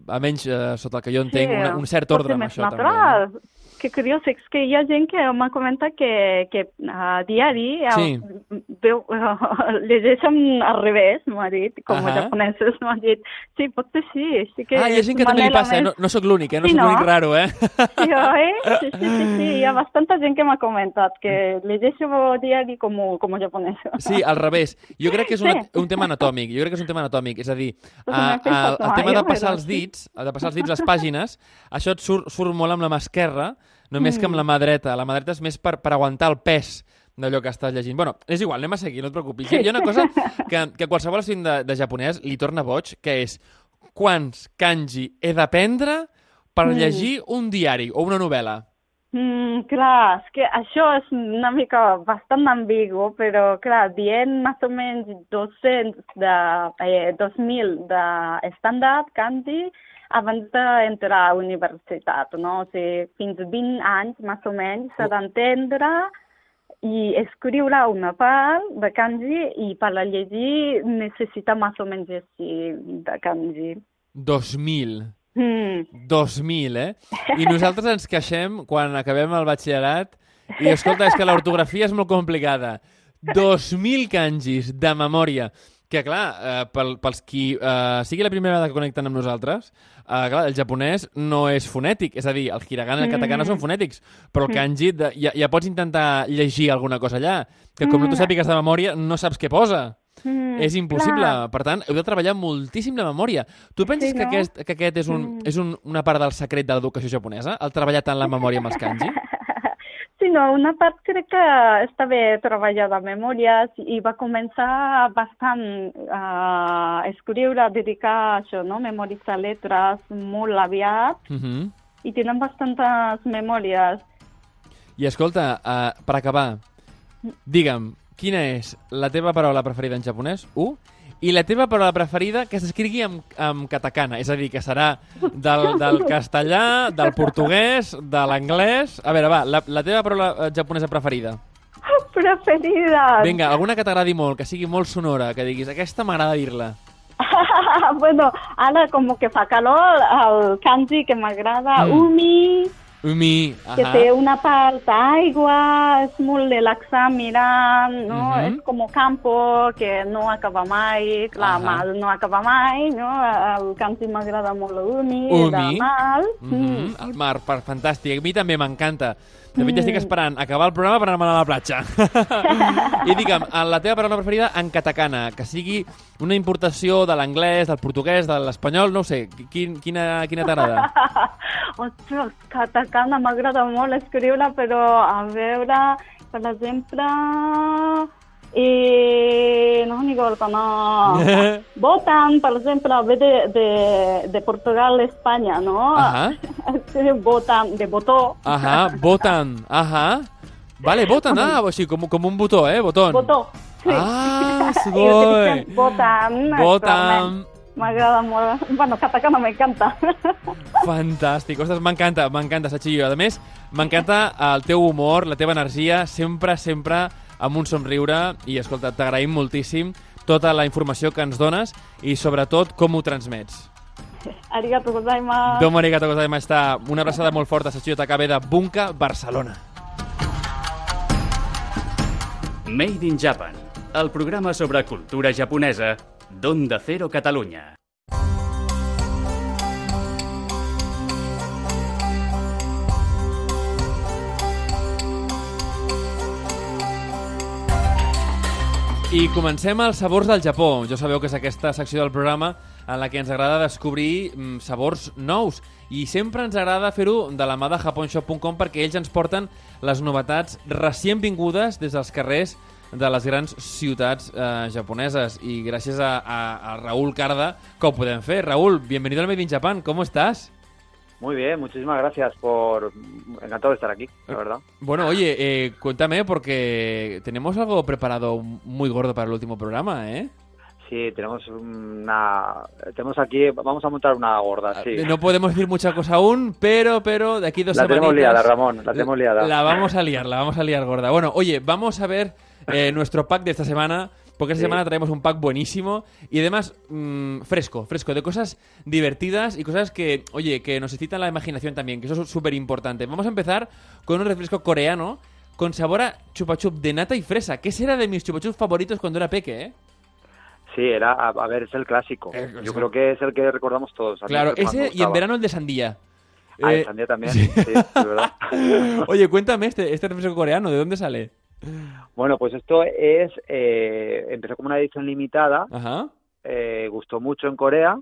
almenys eh, sota el que jo entenc, sí, una, un cert ordre amb això natural. també. No? Que curiós, és que hi ha gent que m'ha comentat que, que a diari sí. veu, llegeixen al revés, m'ha dit, com uh -huh. japonesos, m'ha dit, sí, pot ser sí. sí que ah, hi ha gent que també li passa, més... no, no sóc l'únic, eh? no sí, sóc no? l'únic raro, eh? Sí, oi? Sí, sí, sí, sí, hi ha bastanta gent que m'ha comentat que llegeixo diari com, com japonesos. Sí, al revés. Jo crec que és una, sí. un tema anatòmic, jo crec que és un tema anatòmic, és a dir, a, a, el, el tema de passar els dits, de passar els dits les pàgines, això et surt, surt molt amb la mà esquerra, només mm. que amb la mà dreta. La mà dreta és més per, per aguantar el pes d'allò que estàs llegint. Bueno, és igual, anem a seguir, no et preocupis. Hi ha una cosa que, que qualsevol estudiant de, de japonès li torna boig, que és quants kanji he d'aprendre per mm. llegir un diari o una novel·la? Mm, clar, és que això és una mica bastant ambigu, però clar, dient més o menys 200 de, eh, 2.000 d'estàndard kanji, abans d'entrar a la universitat, no? O sigui, fins 20 anys, més o menys, s'ha d'entendre i escriure una part de kanji i per a llegir necessita més o menys així de kanji. 2.000. Mm. 2.000, eh? I nosaltres ens queixem quan acabem el batxillerat i, escolta, és que l'ortografia és molt complicada. 2.000 kanjis de memòria que, clar, eh, pel, pels qui eh, sigui la primera vegada que connecten amb nosaltres, eh, clar, el japonès no és fonètic, és a dir, el hiragana i el katakana mm. són fonètics, però el mm. kanji de, ja, ja pots intentar llegir alguna cosa allà, que com mm. no t'ho sàpigues de memòria, no saps què posa. Mm, és impossible. Clar. Per tant, heu de treballar moltíssim la memòria. Tu penses sí, no? que, aquest, que aquest és, un, mm. és un, una part del secret de l'educació japonesa, el treballar tant la memòria amb els kanji? Sí, no, una part crec que està bé treballada a memòries i va començar bastant a escriure, a dedicar això, no? memoritzar lletres molt aviat uh mhm. -huh. i tenen bastantes memòries. I escolta, uh, per acabar, digue'm, quina és la teva paraula preferida en japonès? U? I la teva paraula preferida que s'escrigui en, en katakana, és a dir, que serà del, del castellà, del portuguès, de l'anglès... A veure, va, la, la teva paraula eh, japonesa preferida. Preferida! Vinga, alguna que t'agradi molt, que sigui molt sonora, que diguis, aquesta m'agrada dir-la. bueno, ara com que fa calor, el kanji que m'agrada, Mm. umi, Umi, que ajá. té una part d'aigua, és molt relaxant mirant, no? Mhm. És com campo que no acaba mai, clar, Ahà. mar no acaba mai, no? El kanji m'agrada molt l'umi, Umi. de mar. Mhm, El mar, per, fantàstic. A mi també m'encanta. De fet, ja Mm. estic esperant acabar el programa per anar a la platja. I digue'm, la teva paraula preferida en katakana, que sigui una importació de l'anglès, del portuguès, de l'espanyol, no sé, quin, quina, quina t'agrada? Ostres, katakana m'agrada molt escriure, però a veure, per exemple... Eh, no digo el canal. Votan, per exemple, ve de, de, de Portugal a Espanya, ¿no? Ajá. Sí, votan, de botó. Ajá, votan, ajá. Vale, votan, ah, així, com, com un botó, eh, botón. Botó. Sí. Ah, I dic, Votan. Votan. M'agrada molt. Bueno, katakana m'encanta. Fantàstic, ostres, m'encanta, m'encanta, Sachillo. A més, m'encanta el teu humor, la teva energia, sempre, sempre amb un somriure i, escolta, t'agraïm moltíssim tota la informació que ens dones i, sobretot, com ho transmets. Arigato gozaimasu. Domo arigato gozaimashita. Una abraçada molt forta, Sachillo Takabe de Bunka, Barcelona. Made in Japan, el programa sobre cultura japonesa d'Onda Cero Catalunya. I comencem els sabors del Japó. Ja sabeu que és aquesta secció del programa en la que ens agrada descobrir mm, sabors nous. I sempre ens agrada fer-ho de la mà de japonshop.com perquè ells ens porten les novetats recient vingudes des dels carrers de les grans ciutats eh, japoneses. I gràcies a, a, a Raúl Carda que ho podem fer. Raúl, bienvenido al Made in Japan. ¿Cómo estás? Muy bien, muchísimas gracias por... Encantado de estar aquí, la verdad. Bueno, oye, eh, cuéntame porque tenemos algo preparado muy gordo para el último programa, ¿eh? Sí, tenemos una... Tenemos aquí... Vamos a montar una gorda, sí. No podemos decir mucha cosa aún, pero, pero de aquí dos La tenemos liada, Ramón, la tenemos liada. La vamos a liar, la vamos a liar gorda. Bueno, oye, vamos a ver eh, nuestro pack de esta semana, porque esta Sí. semana traemos un pack buenísimo y además mm, fresco, fresco, de cosas divertidas y cosas que, oye, que nos excitan la imaginación también, que eso es súper importante. Vamos a empezar con un refresco coreano con sabor a chupa chup de nata y fresa, que ese era de mis chupa chups favoritos cuando era peque, ¿eh? Sí, era... A, a ver, es el clásico. Eh, Yo sí. creo que es el que recordamos todos. Claro, ese y en verano el de sandía. Ah, Eh, el sandía también, sí, es verdad. Oye, cuéntame este, este refresco coreano, ¿de dónde sale? Bueno, pues esto es... eh, empezó como una edición limitada, Ajá. eh, gustó mucho en Corea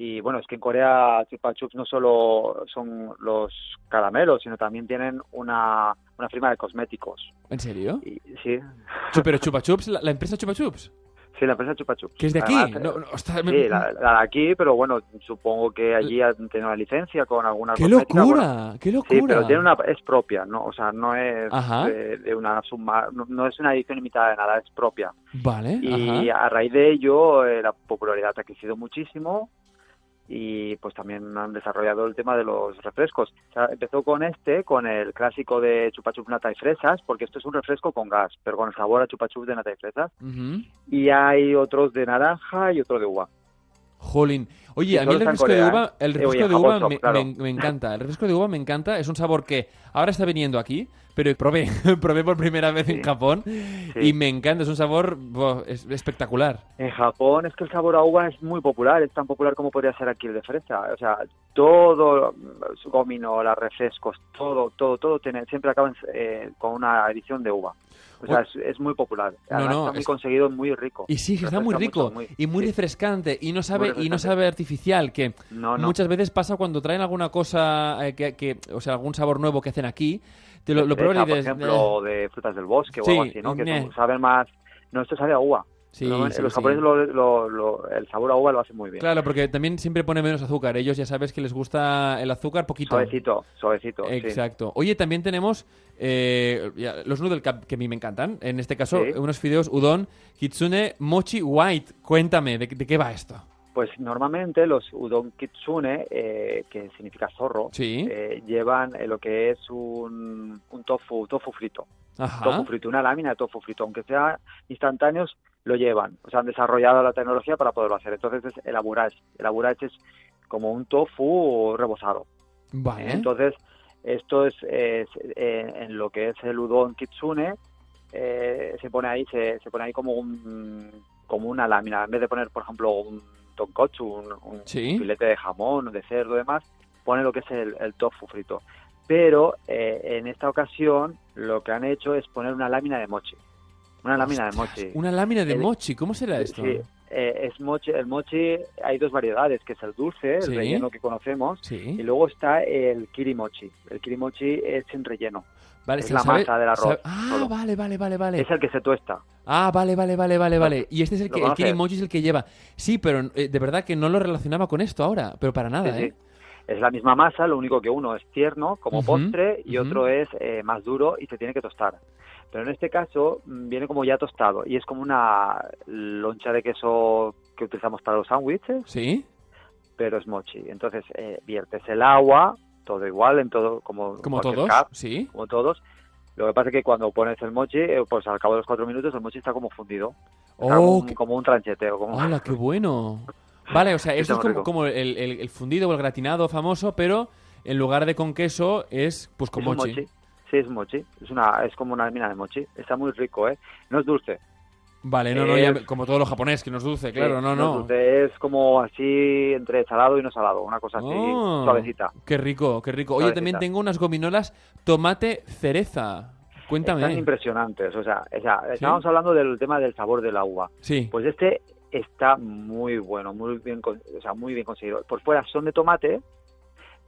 y bueno, es que en Corea Chupa Chups no solo son los caramelos, sino también tienen una, una firma de cosméticos. ¿En serio? Y, sí, Pero Chupa Chups, la, la empresa Chupa Chups, sí, la empresa Chupa Chups. que es de aquí. Además, No, eh, no, ostras, me- Sí, la, la de aquí, pero bueno, supongo que allí han tenido una licencia con alguna ¡Qué bueno, locura! ¡Qué locura! Sí, pero tiene una, es propia, ¿no? O sea, no es de, de una suma, no, no es una edición limitada de nada, es propia. Vale, Y ajá. a raíz de ello, eh, la popularidad ha crecido muchísimo y pues también han desarrollado el tema de los refrescos. O sea, empezó con este, con el clásico de chupa chup nata y fresas, porque esto es un refresco con gas, pero con el sabor a chupa chup de nata y fresas. Y hay otros de naranja y otro de uva. Jolín. Oye, a mí el refresco de uva, el refresco de uva me, claro. me- me encanta. El refresco de uva me encanta. Es un sabor que ahora está viniendo aquí, pero probé, probé por primera vez en. Japón Sí. y me encanta. Es un sabor es- espectacular. En Japón es que el sabor a uva es muy popular, es tan popular como podría ser aquí el de fresa. O sea, todo, su gominola, refrescos, todo, todo, todo tiene, siempre acaban eh, con una edición de uva. O sea, es, es muy popular. No, Además, no, está muy es- conseguido, muy rico. Y sí, que está muy rico mucho, muy- y muy sí. refrescante y no sabe y no sabe artificial que No, muchas veces pasa cuando traen alguna cosa eh, que, que- o sea algún sabor nuevo que hacen aquí te lo, lo pruebas y por ejemplo, de frutas del bosque Sí, o algo así, ¿no? Que saben más... No, esto sabe a uva. Sí, los sí. japoneses lo- lo- lo- el sabor a uva lo hacen muy bien. Claro, porque también siempre pone menos azúcar. Ellos ya sabes que les gusta el azúcar poquito. Suavecito, suavecito. Exacto. Oye, también tenemos eh, los noodle cup que a mí me encantan. En este caso, unos fideos udon Kitsune Mochi White. Cuéntame, ¿de, de qué va esto? Pues normalmente los udon kitsune, eh, que significa zorro, eh, llevan eh, lo que es un, un tofu, tofu frito. Ajá. Tofu frito, una lámina de tofu frito. Aunque sea instantáneos, lo llevan. O sea, han desarrollado la tecnología para poderlo hacer. Entonces es el aburash. El aburash es como un tofu rebozado. Vale. Entonces, esto es, es, eh, en lo que es el udon kitsune, eh, se pone ahí se, se pone ahí como un como una lámina. En vez de poner, por ejemplo, un tonkotsu, un, un Sí. filete de jamón, de cerdo y demás, pone lo que es el, el tofu frito. Pero eh, en esta ocasión lo que han hecho es poner una lámina de mochi. Una lámina de mochi. Una lámina de El- mochi. ¿Cómo será esto? Sí, eh, es mochi, el mochi hay dos variedades, que es el dulce, el Sí. relleno que conocemos, Sí. y luego está el kirimochi. El kirimochi es sin relleno. Vale, es la sabe- masa del arroz, sabe- Ah, solo. vale, vale, vale, vale. Es el que se tuesta. Ah, vale, vale, vale, vale, vale. Y este es el ¿Lo que el kirimochi es el que lleva. Sí, pero eh, de verdad que no lo relacionaba con esto ahora, pero para nada, Sí. ¿eh? Es la misma masa, lo único que uno es tierno como postre y otro es eh, más duro y se tiene que tostar. Pero en este caso mm, viene como ya tostado y es como una loncha de queso que utilizamos para los sándwiches, Sí. pero es mochi. Entonces eh, viertes el agua, todo igual, en todo como, Como todos, cup, sí. como todos. Lo que pasa es que cuando pones el mochi, eh, pues al cabo de los cuatro minutos el mochi está como fundido. Está Oh, un, qué- como un trancheteo. Como... ¡Hala, qué bueno! Vale, o sea, Sí, esto es está como, como el, el- el fundido o el gratinado famoso, pero en lugar de con queso es pues con Es mochi. mochi. Sí, es mochi. Es, una, es como una lámina de mochi. Está muy rico, ¿eh? No es dulce. Vale, no, no, Es- ya- como todo lo japonés, que no es dulce, claro, Sí, no, no. Es como así entre salado y no salado. Una cosa así Oh, suavecita. Qué rico, qué rico. Oye, Suavecita. también tengo unas gominolas tomate cereza. Cuéntame. Están impresionantes. O sea, o sea, estábamos hablando del tema del sabor del agua. Sí. Pues este está muy bueno, muy bien, o sea, muy bien conseguido. Por fuera son de tomate,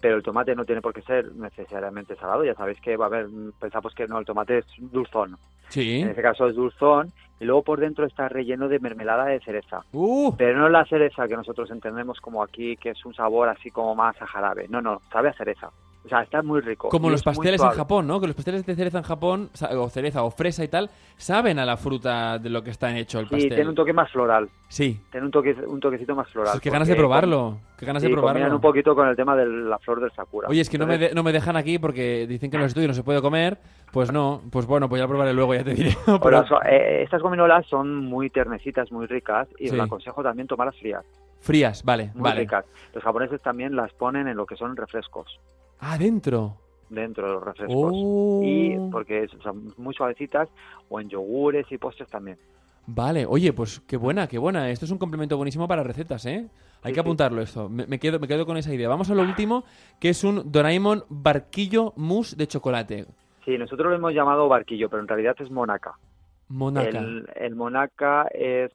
pero el tomate no tiene por qué ser necesariamente salado. Ya sabéis que va a haber, pensamos que no, el tomate es dulzón. Sí. En este caso es dulzón. Y luego por dentro está relleno de mermelada de cereza. Uh, Pero no la cereza que nosotros entendemos como aquí, que es un sabor así como más a jarabe. No, no, sabe a cereza. O sea, está muy rico. como los es pasteles en. Japón, ¿no? Que los pasteles de cereza en Japón, o cereza o fresa y tal, saben a la fruta de lo que está hecho el Sí, pastel. tiene un toque más floral. Sí. Tiene un, toque, un toquecito más floral. Pues qué ganas de probarlo. Qué ganas de sí, probarlo. un poquito con el tema de la flor del sakura. Oye, es que no me, de- no me dejan aquí porque dicen que en los estudios no se puede comer. Pues no, pues bueno, pues ya lo probaré luego, ya te diré. Pero- so- eh, estas gominolas son muy ternecitas, muy ricas y Sí. os aconsejo también tomarlas frías, Frías, vale, muy vale. ricas. Los japoneses también las ponen en lo que son refrescos, Ah, dentro. dentro de los refrescos. Oh. Y porque son muy suavecitas o en yogures y postres también. Vale, oye, pues qué buena, qué buena. Esto es un complemento buenísimo para recetas, ¿eh? Hay Sí, que apuntarlo esto. Me, me quedo, me quedo con esa idea. Vamos a lo último, que es un Doraemon barquillo mousse de chocolate. Sí, nosotros lo hemos llamado barquillo, pero en realidad es monaca. Monaca. El, el monaca es,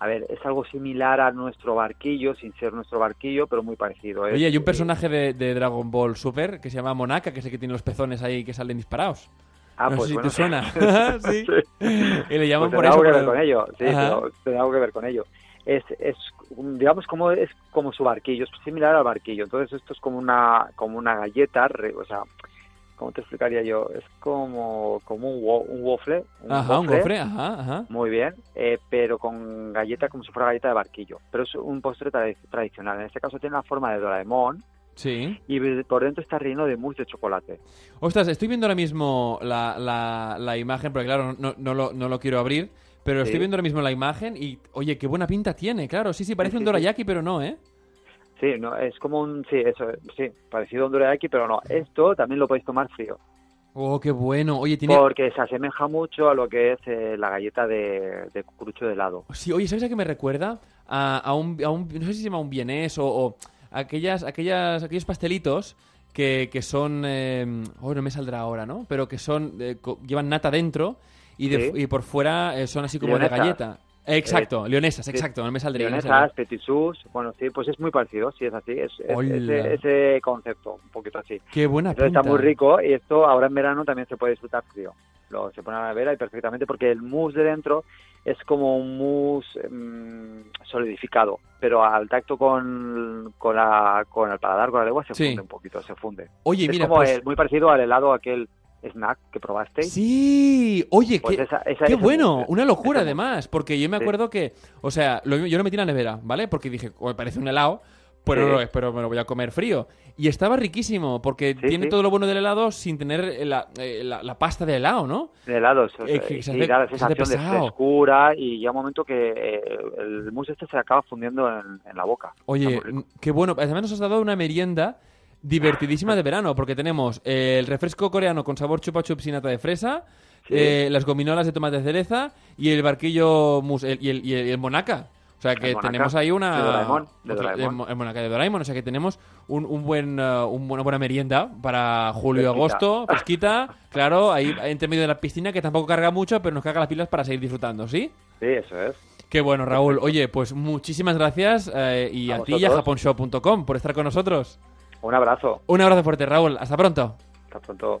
a ver, es algo similar a nuestro barquillo, sin ser nuestro barquillo, pero muy parecido. Es, Oye, hay un eh, personaje de, de Dragon Ball Super que se llama Monaca, que es el que tiene los pezones ahí que salen disparados. ah, no pues sé si bueno, te suena. sí. Y le llaman Pues por eso. algo que ver con ello, sí, tendrá algo que ver con ello. Es, es, digamos, como es como su barquillo, es similar al barquillo. Entonces esto es como una, como una galleta, o sea, ¿cómo te explicaría yo? Es como, como un, wo- un waffle. Un Ajá, un gofre, gofre, ajá, ajá. Muy bien, eh, pero con galleta como si fuera galleta de barquillo. Pero es un postre tradi- tradicional. En este caso tiene la forma de Doraemon Sí. y por dentro está relleno de mousse de chocolate. Ostras, estoy viendo ahora mismo la, la, la imagen, porque claro, no, no, lo, no lo quiero abrir, pero estoy Sí. viendo ahora mismo la imagen y, oye, qué buena pinta tiene, claro, sí, sí, parece Sí, un sí, dorayaki, pero no, ¿eh? Sí, no, es como un, sí, eso, sí, parecido a un dorayaki, pero no. Esto también lo podéis tomar frío. Oh, qué bueno. Oye, tiene... Porque se asemeja mucho a lo que es eh, la galleta de, de cucurucho de helado. Sí, oye, ¿sabes a qué me recuerda? A, a un, a un- no sé si se llama un vienés o, o aquellas, aquellas, aquellos pastelitos que, que son, eh, oh, no me saldrá ahora, ¿no? Pero que son, eh, llevan nata dentro y, de, Sí. y por fuera eh, son así como de Leonesas. Galleta. Eh, Exacto, leonesas, exacto, no me saldría. Leonesas, saldría. petit sus, bueno, sí, pues es muy parecido, sí, es así, es, ese, ese concepto, un poquito así. Qué buena Entonces pinta. está muy rico y esto ahora en verano también se puede disfrutar frío. Lo, se pone a la nevera y perfectamente porque el mousse de dentro es como un mousse mm, solidificado, pero al tacto con, con, la, con el paladar, con la lengua, se Sí. funde un poquito, se funde. Oye, es mira, como pues... el- muy parecido al helado aquel snack que probasteis. Sí, oye, Pues qué, esa- esa- qué bueno, una locura además, porque yo me Sí. acuerdo que, o sea, lo- yo lo metí en la nevera, ¿vale? Porque dije, "Oye, parece un helado, pero, Sí. pero me lo voy a comer frío. Y estaba riquísimo, porque Sí, tiene todo lo bueno del helado sin tener la, eh, la- la pasta del helado, ¿no? De helados, o sea, Eh, que se y da la se sensación de frescura y llega un momento que eh, el mousse este se acaba fundiendo en, en la boca. Oye, qué bueno. Además nos has dado una merienda divertidísima de verano, porque tenemos eh, el refresco coreano con sabor chupa chups y nata de fresa, Sí. eh, las gominolas de tomate de cereza y el barquillo mus el- y, el, y el- monaca. O sea que Monaca, tenemos ahí una... de Doraemon, de otra- Doraemon. mo- el Monaca de Doraemon. O sea que tenemos un, un buen, eh, un buena, buena merienda para julio agosto, fresquita. Claro, ahí entre medio de la piscina que tampoco carga mucho, pero nos carga las pilas para seguir disfrutando, ¿sí? Sí, eso es. Qué bueno, Raúl. Oye, pues muchísimas gracias eh, y a, A ti y a japonshow.com por estar con nosotros. Un abrazo. Un abrazo fuerte, Raúl. Hasta pronto. Hasta pronto.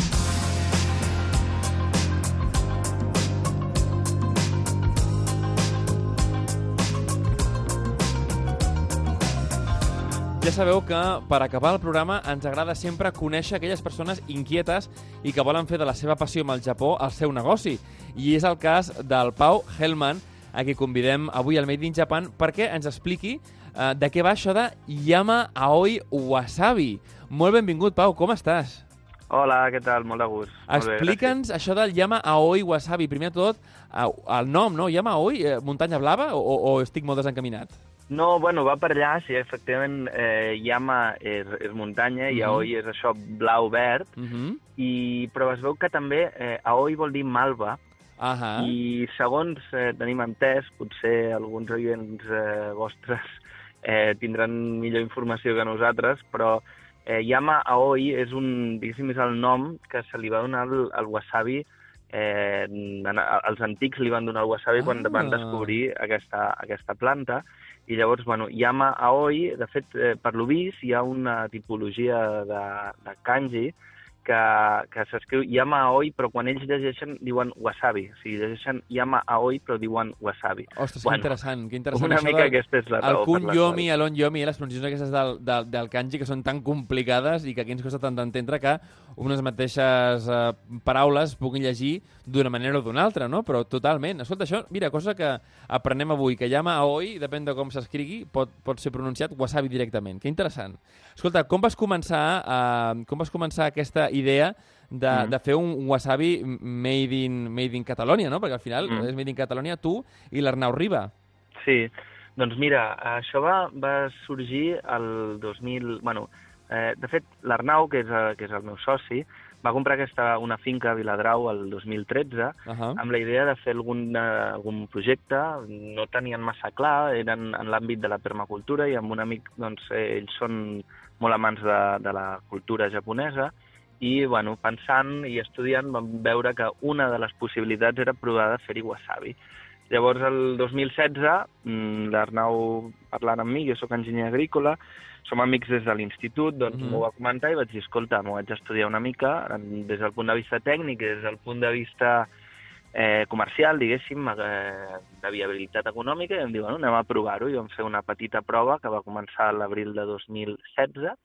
Ja sabeu que per acabar el programa ens agrada sempre conèixer aquelles persones inquietes i que volen fer de la seva passió amb el Japó el seu negoci. I és el cas del Pau Hellman, a qui convidem avui al Made in Japan perquè ens expliqui eh, de què va això de Yama Aoi Wasabi. Molt benvingut, Pau, com estàs? Hola, què tal? Molt de gust. Explica'ns això del Yama Aoi Wasabi. Primer tot, eh, el nom, no? Yama Aoi, eh, muntanya blava, o, o estic molt desencaminat? No, bueno, va per allà, sí, efectivament, eh, Yama és, és muntanya i Mhm. Aoi és això blau-verd, Uh -huh. i, però es veu que també eh, Aoi vol dir malva, Ahà. i segons eh, tenim entès, potser alguns oients eh, vostres eh, tindran millor informació que nosaltres, però eh, Yama Aoi és un, diguéssim, és el nom que se li va donar al, al wasabi eh, en- els antics li van donar el wasabi quan Ah. van descobrir aquesta, aquesta planta i llavors, bueno, Yama Aoi, de fet, eh, per lo vist, hi ha una tipologia de, de kanji que, que s'escriu Yama Aoi, però quan ells llegeixen diuen wasabi. O sigui, llegeixen Yama Aoi, però diuen wasabi. Ostres, Bueno, que interessant, que interessant. Una mica del- aquesta és la El raó. per kun yomi, qual- l'on yomi, les pronunciacions aquestes del, del, del kanji que són tan complicades i que aquí ens costa tant d'entendre que unes mateixes eh, paraules puguin llegir d'una manera o d'una altra, no? Però totalment. Escolta, això, mira, cosa que aprenem avui, que llama Aoi, depèn de com s'escrigui, pot, pot ser pronunciat wasabi directament. Que interessant. Escolta, com vas començar, eh, com vas començar aquesta idea de, Mm. de fer un wasabi made in, made in Catalonia, no? Perquè al final Mm. és made in Catalonia tu i l'Arnau Riba. Sí, doncs mira, això va, va sorgir el 2000... Bueno, eh, de fet, l'Arnau, que, és, eh, que és el meu soci, va comprar aquesta, una finca a Viladrau el 2013 Uh -huh. amb la idea de fer algun, eh, algun projecte, no tenien massa clar, eren en l'àmbit de la permacultura i amb un amic, doncs, eh, ells són molt amants de, de la cultura japonesa i, bueno, pensant i estudiant vam veure que una de les possibilitats era provar de fer-hi wasabi. Llavors, el 2016, mm, l'Arnau parlant amb mi, jo sóc enginyer agrícola, som amics des de l'institut, doncs Mhm. m'ho va comentar i vaig dir, escolta, m'ho vaig estudiar una mica en- des del punt de vista tècnic i des del punt de vista eh, comercial, diguéssim, eh, de viabilitat econòmica, i em diuen, bueno, anem a provar-ho, i vam fer una petita prova que va començar a l'abril de 2016,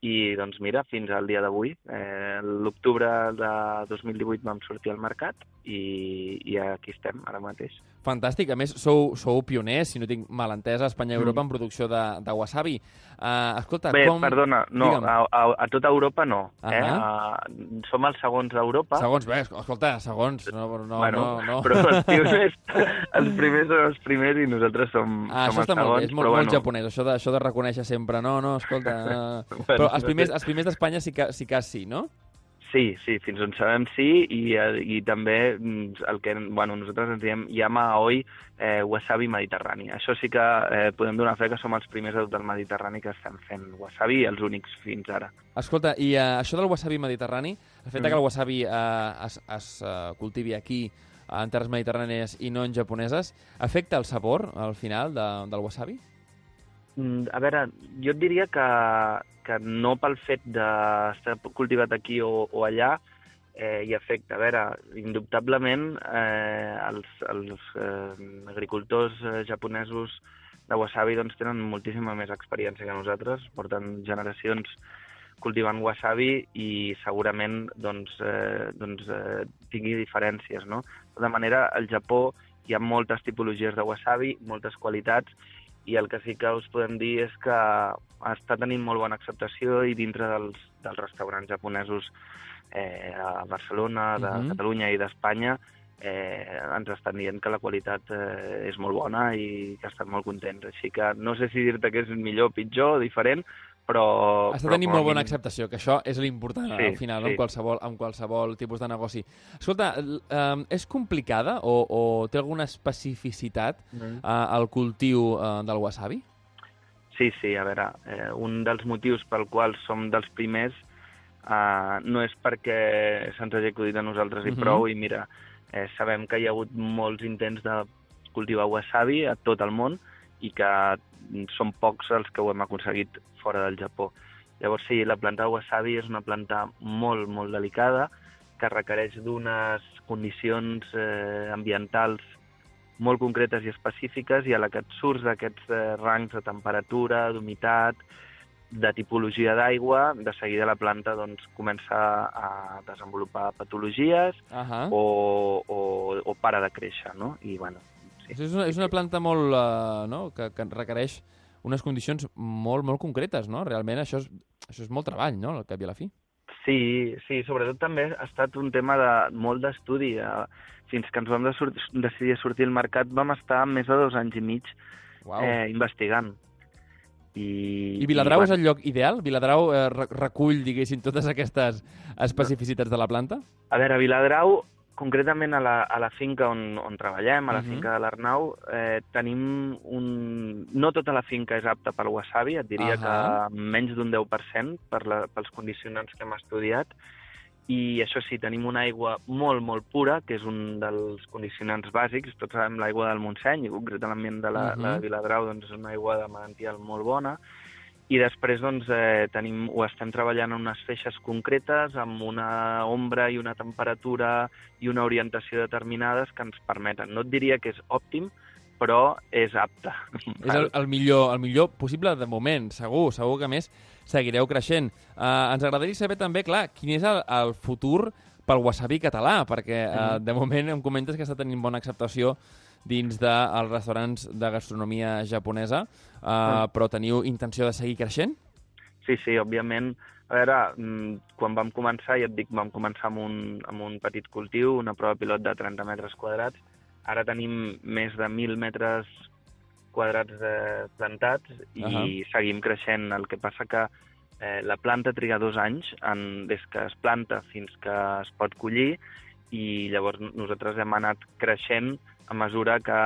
i doncs mira, fins al dia d'avui. Eh, L'octubre de 2018 vam sortir al mercat i, i aquí estem ara mateix. Fantàstic. A més, sou, sou pioners, si no tinc mal entès, a Espanya i Europa en producció de, de wasabi. Uh, escolta, Mm. Bé, com... perdona, no, Digue'm. a, a, a tota Europa no. Eh? Ahà. Uh, som els segons d'Europa. Segons, bé, escolta, segons. No, no, bueno, no, no. però els primers, els primers són els primers i nosaltres som, Ah, som això està els molt bé, segons. és molt, però molt bueno, japonès, això de, això de reconèixer sempre. No, no, escolta... Uh... Bueno, però els primers, els primers d'Espanya sí que, sí que sí, no? Sí, sí, fins on sabem sí, i, eh, i també mm, el que bueno, nosaltres ens diem Yama Aoi eh, Wasabi Mediterrani. Això sí que eh, podem donar fe que som els primers de tot el Mediterrani que estem fent wasabi, els únics fins ara. Escolta, i uh, això del wasabi mediterrani, el fet de que Mm. el wasabi uh, es, es uh, cultivi aquí en terres mediterrànies i no en japoneses, afecta el sabor al final de, del wasabi? Mm, A veure, jo et diria que, que no pel fet d'estar cultivat aquí o, o allà eh, hi afecta. A veure, indubtablement eh, els, els eh, agricultors eh, japonesos de wasabi doncs, tenen moltíssima més experiència que nosaltres, porten generacions cultivant wasabi i segurament doncs, eh, doncs, eh, tingui diferències. No? De tota manera, al Japó hi ha moltes tipologies de wasabi, moltes qualitats, i el que sí que us podem dir és que està tenint molt bona acceptació i dintre dels, dels restaurants japonesos eh, a Barcelona, de Mhm. Catalunya i d'Espanya eh, ens estan dient que la qualitat eh, és molt bona i que estan molt contents. Així que no sé si dir-te que és millor, pitjor, diferent, però... Està però tenint molt bona mínim- acceptació, que això és l'important Sí, al final, sí. en, qualsevol, en qualsevol tipus de negoci. Escolta, eh, és complicada o, o té alguna especificitat Mhm. eh, el cultiu eh, del wasabi? Sí, sí, a veure, eh, un dels motius pel qual som dels primers eh, no és perquè se'ns hagi acudit a nosaltres i Mhm. prou, i mira, eh, sabem que hi ha hagut molts intents de cultivar wasabi a tot el món i que són pocs els que ho hem aconseguit fora del Japó. Llavors, sí, la planta de wasabi és una planta molt, molt delicada, que requereix d'unes condicions eh, ambientals molt concretes i específiques i a la que et surts d'aquests eh, rangs de temperatura, d'humitat, de tipologia d'aigua, de seguida la planta doncs, comença a desenvolupar patologies Ahà. o, o, o para de créixer, no? I, bueno, sí. És una, és una planta molt, eh, no? que, que requereix unes condicions molt, molt concretes, no? Realment això és, això és molt treball, no?, al cap i a la fi. Sí, sí, sobretot també ha estat un tema de molt d'estudi. eh, Fins que ens vam de sur decidir sortir al mercat vam estar més de dos anys i mig Uau. eh, investigant. I, I Viladrau i, és el lloc ideal? Viladrau eh, re- recull, diguéssim, totes aquestes especificitats de la planta? A veure, Viladrau, concretament a la, a la finca on, on treballem, a la Mhm. finca de l'Arnau, eh, tenim un... No tota la finca és apta pel wasabi, et diria Ahà. que menys d'un 10% per la, pels condicionants que hem estudiat, i això sí, tenim una aigua molt, molt pura, que és un dels condicionants bàsics. Tots sabem l'aigua del Montseny, i concretament de la, Mhm. la de Viladrau, doncs és una aigua de Manantial molt bona. I després doncs, eh, tenim, ho estem treballant en unes feixes concretes, amb una ombra i una temperatura i una orientació determinades que ens permeten. No et diria que és òptim, però és apte. És el, el, millor, el millor possible de moment, segur, segur que més seguireu creixent. Uh, ens agradaria saber també, clar, quin és el, el futur pel wasabi català, perquè uh, de moment em comentes que està tenint bona acceptació dins dels restaurants de gastronomia japonesa, uh, però teniu intenció de seguir creixent? Sí, sí, òbviament. A veure, mm, quan vam començar, ja et dic, vam començar amb un, amb un petit cultiu, una prova pilot de 30 metres quadrats. Ara tenim més de 1.000 metres quadrats eh, plantats i Ahà. seguim creixent. El que passa que eh, la planta triga dos anys en, des que es planta fins que es pot collir i llavors nosaltres hem anat creixent a mesura que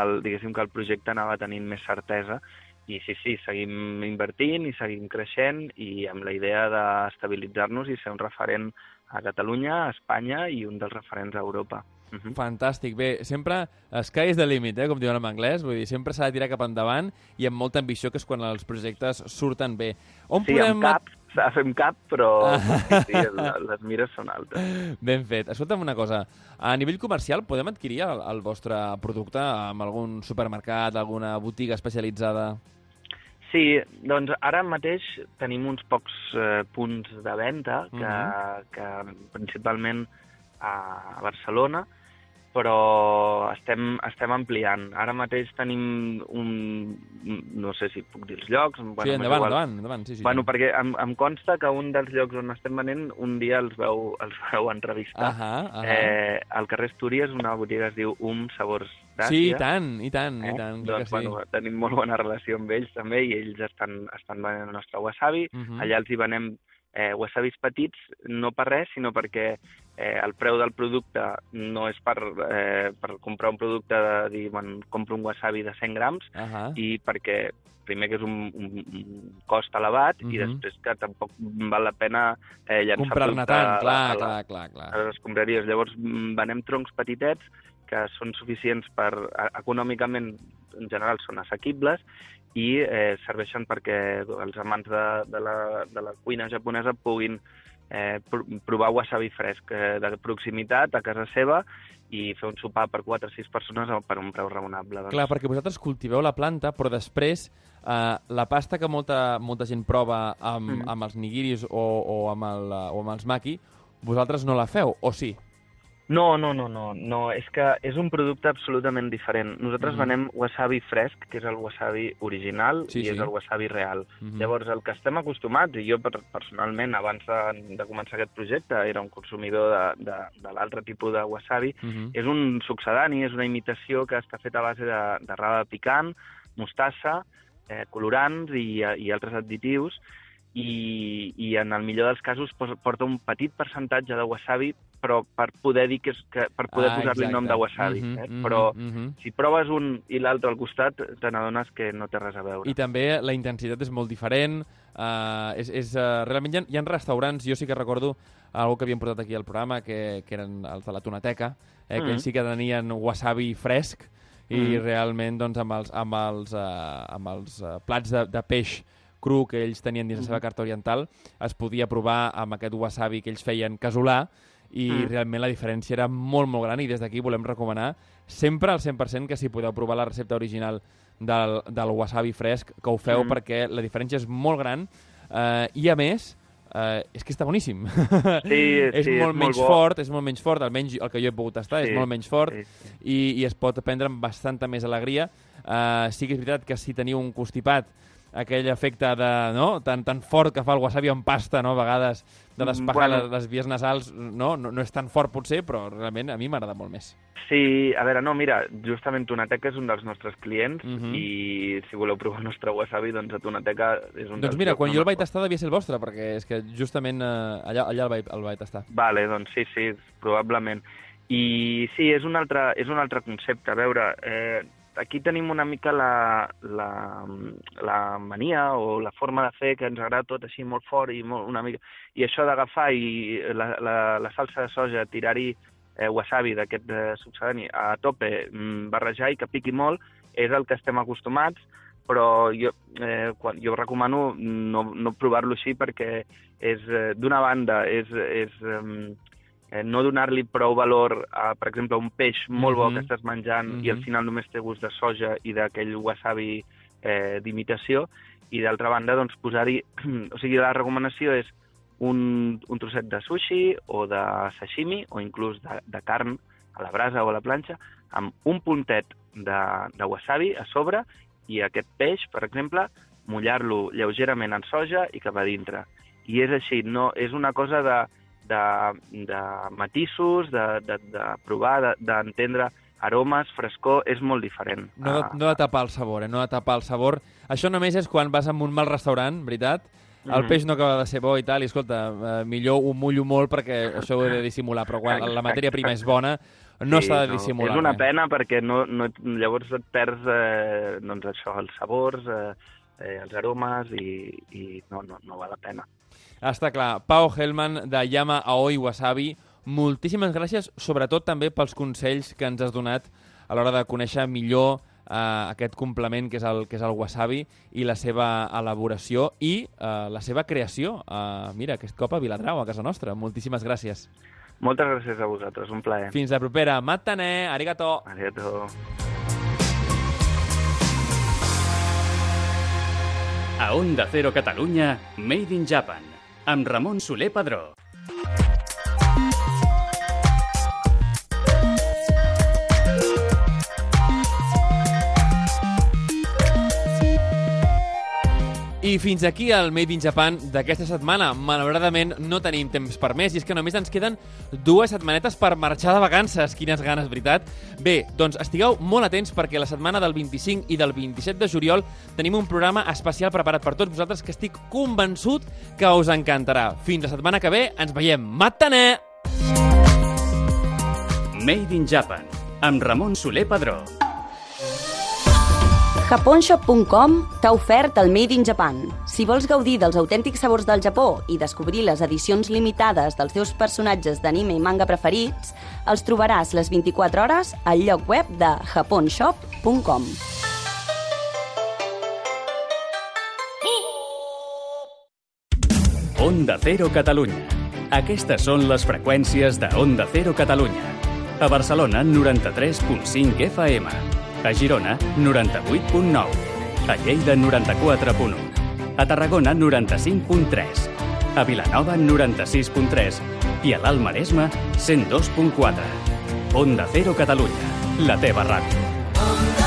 el, diguéssim que el projecte anava tenint més certesa i sí, sí, seguim invertint i seguim creixent i amb la idea d'estabilitzar-nos i ser un referent a Catalunya, a Espanya i un dels referents a Europa. Uh -huh. Fantàstic. Bé, sempre sky is the limit, eh, com diuen en anglès. Vull dir, sempre s'ha de tirar cap endavant i amb molta ambició, que és quan els projectes surten bé. On Sí, podem... amb cap, fer amb cap, però sí, sí, les, mires són altes. Ben fet. Escolta'm una cosa. A nivell comercial, podem adquirir el, el vostre producte amb algun supermercat, alguna botiga especialitzada? Sí, doncs ara mateix tenim uns pocs eh, punts de venda, que, Mhm. que principalment a Barcelona, però estem, estem ampliant. Ara mateix tenim un... no sé si puc dir els llocs. Bueno, sí, endavant, igual. endavant, endavant. Sí, sí, Bueno, sí. perquè em, em consta que un dels llocs on estem venent un dia els veu, els veu entrevistar. Ahà, ahà. Eh, al carrer Astúries, una botiga es diu Um Sabors d'Àsia. sí, i tant, i tant, i Eh? tant, clar doncs, que sí. bueno, tenim molt bona relació amb ells també i ells estan, estan venent el nostre wasabi. Mhm. Allà els hi venem eh, wasabis petits, no per res, sinó perquè eh, el preu del producte no és per, eh, per comprar un producte de dir, bueno, compro un wasabi de 100 grams Ahà. i perquè primer que és un, un, un cost elevat i Mhm. després que tampoc val la pena eh, llançar Comprar-ne a tant, la- clar, a la- clar, clar, clar. a les escombraries. Llavors, mm, venem troncs petitets que són suficients per, a- econòmicament, en general, són assequibles i eh, serveixen perquè els amants de, de, la, de la cuina japonesa puguin eh, pr provar wasabi fresc eh, de proximitat a casa seva i fer un sopar per 4 o 6 persones per un preu raonable. Doncs. Clar, perquè vosaltres cultiveu la planta, però després eh, la pasta que molta, molta gent prova amb, mm. amb els nigiris o, o, amb el, o amb els maki, vosaltres no la feu, o sí? No, no, no, no, no, és que és un producte absolutament diferent. Nosaltres mm -hmm. venem wasabi fresc, que és el wasabi original, sí, i sí. és el wasabi real. Mm -hmm. Llavors, el que estem acostumats, i jo personalment, abans de, de començar aquest projecte, era un consumidor de, de, de l'altre tipus de wasabi, mm -hmm. és un succedani, és una imitació que està feta a base de, de raba picant, mostassa, eh, colorants i, i altres additius, i, i en el millor dels casos porta un petit percentatge de wasabi però per poder dir que, és, que per poder ah, posar-li nom de wasabi. Mm -hmm, eh? Però mm -hmm. si proves un i l'altre al costat, te n'adones que no té res a veure. I també la intensitat és molt diferent. Uh, és, és, uh, realment hi ha, hi ha restaurants, jo sí que recordo algo que havíem portat aquí al programa, que, que eren els de la Tonateca, eh, que mm -hmm. sí que tenien wasabi fresc, i mm. realment doncs, amb els, amb els, uh, amb els uh, plats de, de peix cru que ells tenien dins la seva carta oriental es podia provar amb aquest wasabi que ells feien casolà i mm. realment la diferència era molt, molt gran i des d'aquí volem recomanar sempre al 100% que si podeu provar la recepta original del, del wasabi fresc, que ho feu mm. perquè la diferència és molt gran eh, i a més eh, és que està boníssim. Sí, és sí, molt és menys molt bo. fort, és molt menys fort, almenys el que jo he pogut tastar Sí, és molt menys fort sí, sí. i, i es pot prendre amb bastanta més alegria. Eh, sí que és veritat que si teniu un constipat aquell efecte de, no? tan, tan fort que fa el wasabi en pasta, no? a vegades de despejar Bueno. les, les vies nasals, no? no? no és tan fort potser, però realment a mi m'agrada molt més. Sí, a veure, no, mira, justament Tonateca és un dels nostres clients Mhm. i si voleu provar el nostre wasabi, doncs a Tonateca és un Doncs mira, quan jo el vaig tastar devia ser el vostre, perquè és que justament eh, allà, allà el, vaig, el vaig tastar. Vale, doncs sí, sí, probablement. I sí, és un altre, és un altre concepte. A veure, eh, aquí tenim una mica la, la, la mania o la forma de fer que ens agrada tot així molt fort i molt, una mica... I això d'agafar i la, la, la salsa de soja, tirar-hi eh, wasabi d'aquest eh, succedani a tope, mm, barrejar i que piqui molt, és el que estem acostumats, però jo, eh, quan, jo recomano no, no provar-lo així perquè és, eh, d'una banda, és, és eh, eh, no donar-li prou valor a, per exemple, un peix molt bo Mhm. que estàs menjant i al Mhm. final només té gust de soja i d'aquell wasabi eh, d'imitació, i d'altra banda, doncs, posar-hi... o sigui, la recomanació és un, un trosset de sushi o de sashimi o inclús de, de carn a la brasa o a la planxa amb un puntet de, de wasabi a sobre i aquest peix, per exemple, mullar-lo lleugerament en soja i cap a dintre. I és així, no, és una cosa de, de, de matisos, de, de, de provar, de- d'entendre aromes, frescor, és molt diferent. No, de, Ah, no de tapar el sabor, eh? No de tapar el sabor. Això només és quan vas a un mal restaurant, veritat? El Mhm. peix no acaba de ser bo i tal, i escolta, eh, millor ho mullo molt perquè això ho he de dissimular, però quan la matèria prima és bona, no Sí, s'ha de dissimular. És una eh? pena perquè no, no, llavors et perds eh, doncs això, els sabors, eh, eh, els aromes i, i no, no, no val la pena. Està clar. Pau Hellman, de Yama Aoi Wasabi, moltíssimes gràcies, sobretot també pels consells que ens has donat a l'hora de conèixer millor eh, aquest complement que és, el, que és el wasabi i la seva elaboració i eh, la seva creació. Eh, mira, aquest cop a Viladrau, a casa nostra. Moltíssimes gràcies. Moltes gràcies a vosaltres, un plaer. Fins la propera. Matane, arigato. Arigato. A Onda Cero Catalunya, Made in Japan, amb Ramon Soler Padró. I fins aquí el Made in Japan d'aquesta setmana. Malauradament no tenim temps per més i és que només ens queden dues setmanetes per marxar de vacances. Quines ganes, veritat? Bé, doncs estigueu molt atents perquè la setmana del 25 i del 27 de juliol tenim un programa especial preparat per tots vosaltres que estic convençut que us encantarà. Fins la setmana que ve, ens veiem. Matane! Made in Japan, amb Ramon Soler Padró. Japonshop.com t'ha ofert el Made in Japan. Si vols gaudir dels autèntics sabors del Japó i descobrir les edicions limitades dels teus personatges d'anime i manga preferits, els trobaràs les 24 hores al lloc web de japonshop.com. Onda Cero Catalunya. Aquestes són les freqüències de Onda Cero Catalunya. A Barcelona, 93.5 FM. A Girona, 98.9. A Lleida, 94.1. A Tarragona, 95.3. A Vilanova, 96.3. I a l'Alt Maresme, 102.4. Onda Cero Catalunya, la teva ràdio.